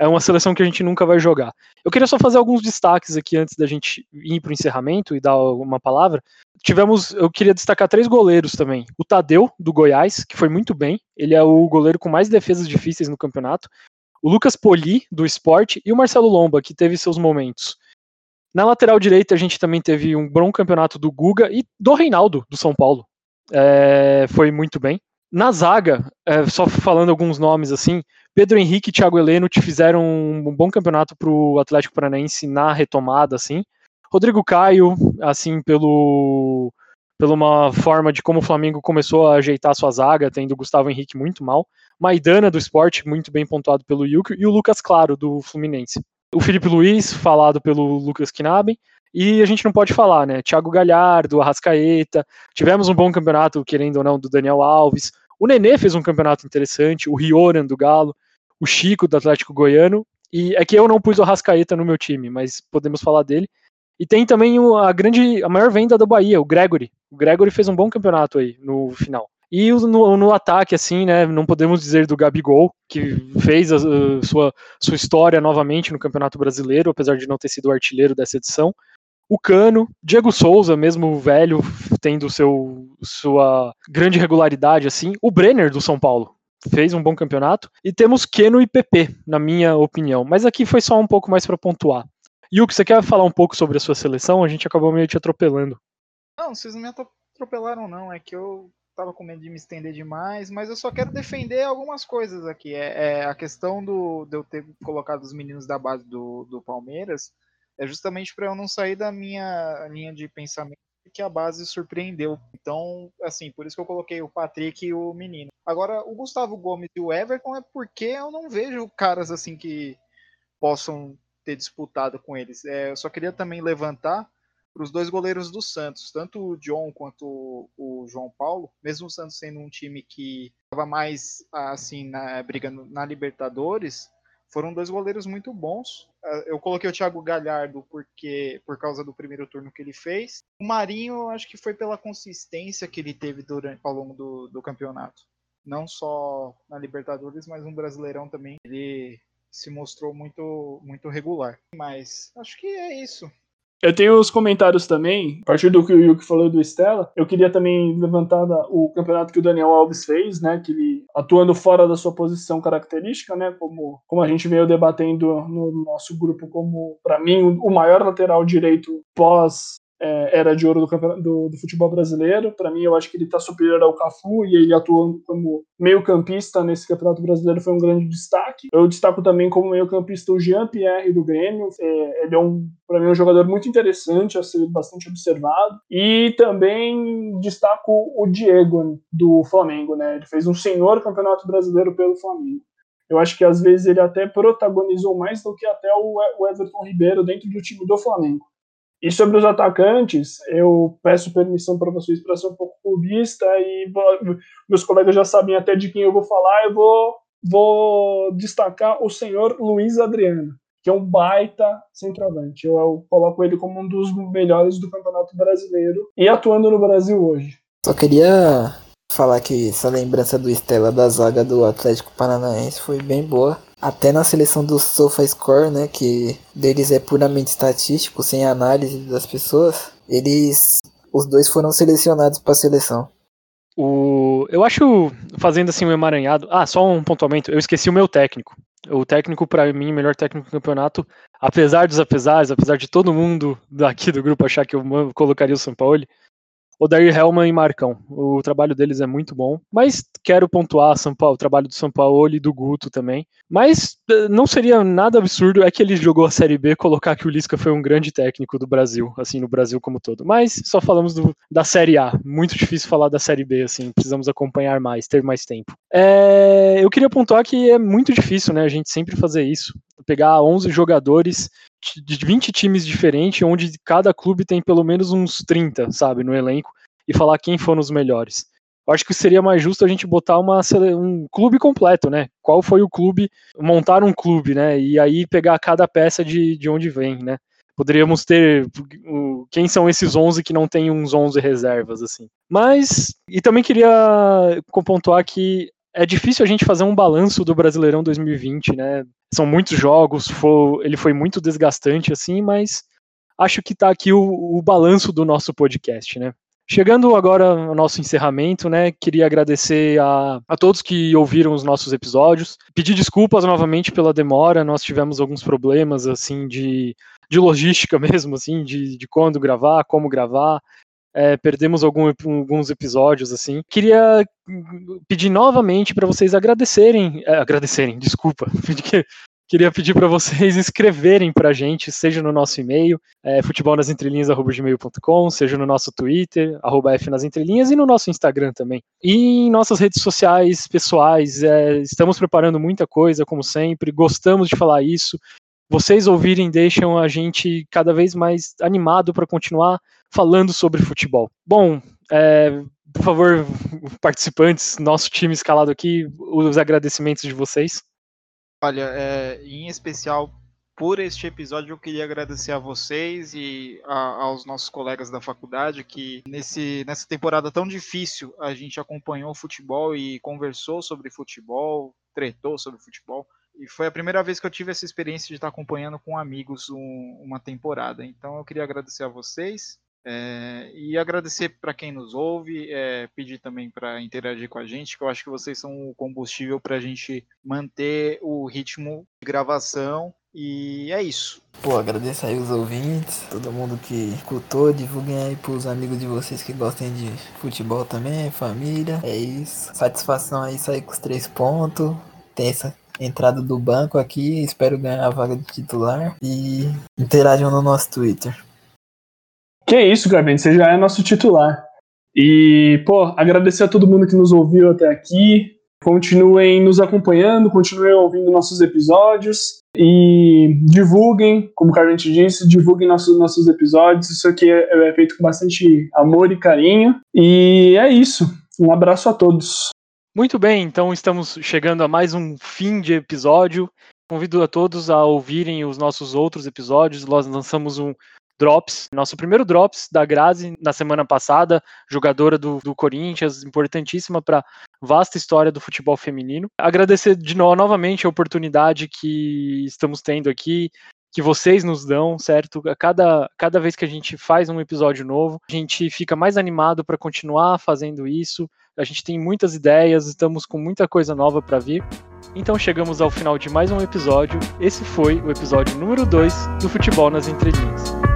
é uma seleção que a gente nunca vai jogar. Eu queria só fazer alguns destaques aqui antes da gente ir para o encerramento e dar uma palavra. Tivemos, eu queria destacar três goleiros também. O Tadeu, do Goiás, que foi muito bem. Ele é o goleiro com mais defesas difíceis no campeonato. O Lucas Poli, do Esporte, e o Marcelo Lomba, que teve seus momentos. Na lateral direita, a gente também teve um bom campeonato do Guga e do Reinaldo, do São Paulo. É, foi muito bem. Na zaga, é, só falando alguns nomes assim, Pedro Henrique e Thiago Heleno te fizeram um bom campeonato para o Atlético Paranaense na retomada, assim. Rodrigo Caio, assim, pelo pela uma forma de como o Flamengo começou a ajeitar sua zaga, tendo Gustavo Henrique muito mal. Maidana do esporte, muito bem pontuado pelo Yuki, e o Lucas Claro do Fluminense. O Felipe Luiz, falado pelo Lucas Knaben, e a gente não pode falar, né? Thiago Galhardo, Arrascaeta, tivemos um bom campeonato, querendo ou não, do Daniel Alves, o Nenê fez um campeonato interessante, o Rioran do Galo, o Chico do Atlético Goiano, e é que eu não pus o Rascaeta no meu time, mas podemos falar dele. E tem também a grande, a maior venda da Bahia, o Gregory. O Gregory fez um bom campeonato aí no final. E no, no ataque, assim, né, não podemos dizer do Gabigol, que fez a, a sua, sua história novamente no Campeonato Brasileiro, apesar de não ter sido artilheiro dessa edição o Cano, Diego Souza, mesmo velho, tendo seu, sua grande regularidade assim, o Brenner do São Paulo fez um bom campeonato e temos Keno e PP, na minha opinião. Mas aqui foi só um pouco mais para pontuar. Yuki, você quer falar um pouco sobre a sua seleção? A gente acabou meio te atropelando. Não, vocês não me atropelaram não, é que eu tava com medo de me estender demais, mas eu só quero defender algumas coisas aqui. É, é a questão do, de eu ter colocado os meninos da base do, do Palmeiras é justamente para eu não sair da minha linha de pensamento que a base surpreendeu. Então, assim, por isso que eu coloquei o Patrick e o menino. Agora, o Gustavo Gomes e o Everton é porque eu não vejo caras assim que possam ter disputado com eles. É, eu só queria também levantar para os dois goleiros do Santos, tanto o John quanto o João Paulo, mesmo o Santos sendo um time que estava mais assim na briga na Libertadores, foram dois goleiros muito bons. Ah, eu coloquei o Thiago Galhardo porque por causa do primeiro turno que ele fez. O Marinho, acho que foi pela consistência que ele teve durante, ao longo do, do campeonato. Não só na Libertadores, mas no Brasileirão também. Ele se mostrou muito, muito regular. Mas acho que é isso. Eu tenho os comentários também, a partir do que o Yuki falou do Estela, eu queria também levantar o campeonato que o Daniel Alves fez, né, que ele atuando fora da sua posição característica, né, como, como a gente veio debatendo no nosso grupo como, para mim, o maior lateral direito pós é, era de ouro do, do, do futebol brasileiro. Para mim, eu acho que ele está superior ao Cafu e ele atuando como meio-campista nesse campeonato brasileiro foi um grande destaque. Eu destaco também como meio-campista o Jean Pierre do Grêmio. É, ele é um, para mim, um jogador muito interessante a ser bastante observado. E também destaco o Diego do Flamengo, né? Ele fez um senhor campeonato brasileiro pelo Flamengo. Eu acho que às vezes ele até protagonizou mais do que até o Everton Ribeiro dentro do time do Flamengo. E sobre os atacantes, eu peço permissão para vocês para ser um pouco clubista e meus colegas já sabem até de quem eu vou falar. Eu vou, vou destacar o senhor Luiz Adriano, que é um baita centroavante. Eu, eu coloco ele como um dos melhores do Campeonato Brasileiro e atuando no Brasil hoje. Só queria falar que essa lembrança do Estela da zaga do Atlético Paranaense foi bem boa até na seleção do SofaScore, né, que deles é puramente estatístico, sem análise das pessoas, eles, os dois foram selecionados para a seleção. O, eu acho, fazendo assim um emaranhado, ah, só um pontuamento, eu esqueci o meu técnico. O técnico, para mim, melhor técnico do campeonato, apesar dos apesares, apesar de todo mundo daqui do grupo achar que eu colocaria o São Paulo, Odair Hellman e Marcão. O trabalho deles é muito bom, mas quero pontuar São Paulo, o trabalho do São Paulo e do Guto também. Mas eh, não seria nada absurdo é que ele jogou a Série B colocar que o Lisca foi um grande técnico do Brasil, assim, no Brasil como todo. Mas só falamos do, da Série A. Muito difícil falar da Série B, assim, precisamos acompanhar mais, ter mais tempo. É, eu queria pontuar que é muito difícil, né, a gente sempre fazer isso. Pegar 11 jogadores de 20 times diferentes, onde cada clube tem pelo menos uns 30, sabe, no elenco, e falar quem foram os melhores. Eu acho que seria mais justo a gente botar uma, um clube completo, né? Qual foi o clube, montar um clube, né? E aí pegar cada peça de, de onde vem, né? Poderíamos ter quem são esses 11 que não tem uns 11 reservas, assim. Mas, e também queria pontuar que é difícil a gente fazer um balanço do Brasileirão 2020, né? São muitos jogos, foi, ele foi muito desgastante, assim, mas acho que tá aqui o, o balanço do nosso podcast, né? Chegando agora ao nosso encerramento, né? Queria agradecer a, a todos que ouviram os nossos episódios. Pedir desculpas novamente pela demora. Nós tivemos alguns problemas assim de, de logística mesmo, assim, de, de quando gravar, como gravar. É, perdemos algum, alguns episódios assim. Queria pedir novamente para vocês agradecerem, é, agradecerem, desculpa, queria pedir para vocês escreverem para a gente, seja no nosso e-mail, é, futebolnasentrelinhas.gmail.com, seja no nosso Twitter, arroba F nas entrelinhas, e no nosso Instagram também. E em nossas redes sociais pessoais, é, estamos preparando muita coisa, como sempre, gostamos de falar isso. Vocês ouvirem deixam a gente cada vez mais animado para continuar falando sobre futebol. Bom, é, por favor, participantes, nosso time escalado aqui, os agradecimentos de vocês. Olha, é, em especial por este episódio eu queria agradecer a vocês e a, aos nossos colegas da faculdade que nesse, nessa temporada tão difícil a gente acompanhou o futebol e conversou sobre futebol, tretou sobre futebol. E foi a primeira vez que eu tive essa experiência de estar acompanhando com amigos um, uma temporada. Então eu queria agradecer a vocês é, e agradecer para quem nos ouve, é, pedir também para interagir com a gente, que eu acho que vocês são o combustível para a gente manter o ritmo de gravação. E é isso. Pô, agradeço aí os ouvintes, todo mundo que escutou, divulguem aí pros amigos de vocês que gostem de futebol também, família. É isso. Satisfação aí sair com os três pontos. Tem essa entrada do banco aqui, espero ganhar a vaga de titular. E interajam no nosso Twitter. Que é isso, Gabriel, você já é nosso titular. E, pô, agradecer a todo mundo que nos ouviu até aqui. Continuem nos acompanhando, continuem ouvindo nossos episódios e divulguem, como o Carmen disse, divulguem nossos, nossos episódios. Isso aqui é, é feito com bastante amor e carinho. E é isso. Um abraço a todos. Muito bem, então estamos chegando a mais um fim de episódio. Convido a todos a ouvirem os nossos outros episódios. Nós lançamos um, Drops, nosso primeiro Drops da Grazi na semana passada, jogadora do, do Corinthians, importantíssima para vasta história do futebol feminino. Agradecer de novo novamente a oportunidade que estamos tendo aqui, que vocês nos dão, certo? A cada, cada vez que a gente faz um episódio novo, a gente fica mais animado para continuar fazendo isso. A gente tem muitas ideias, estamos com muita coisa nova para vir. Então chegamos ao final de mais um episódio. Esse foi o episódio número 2 do Futebol nas Entrelinhas.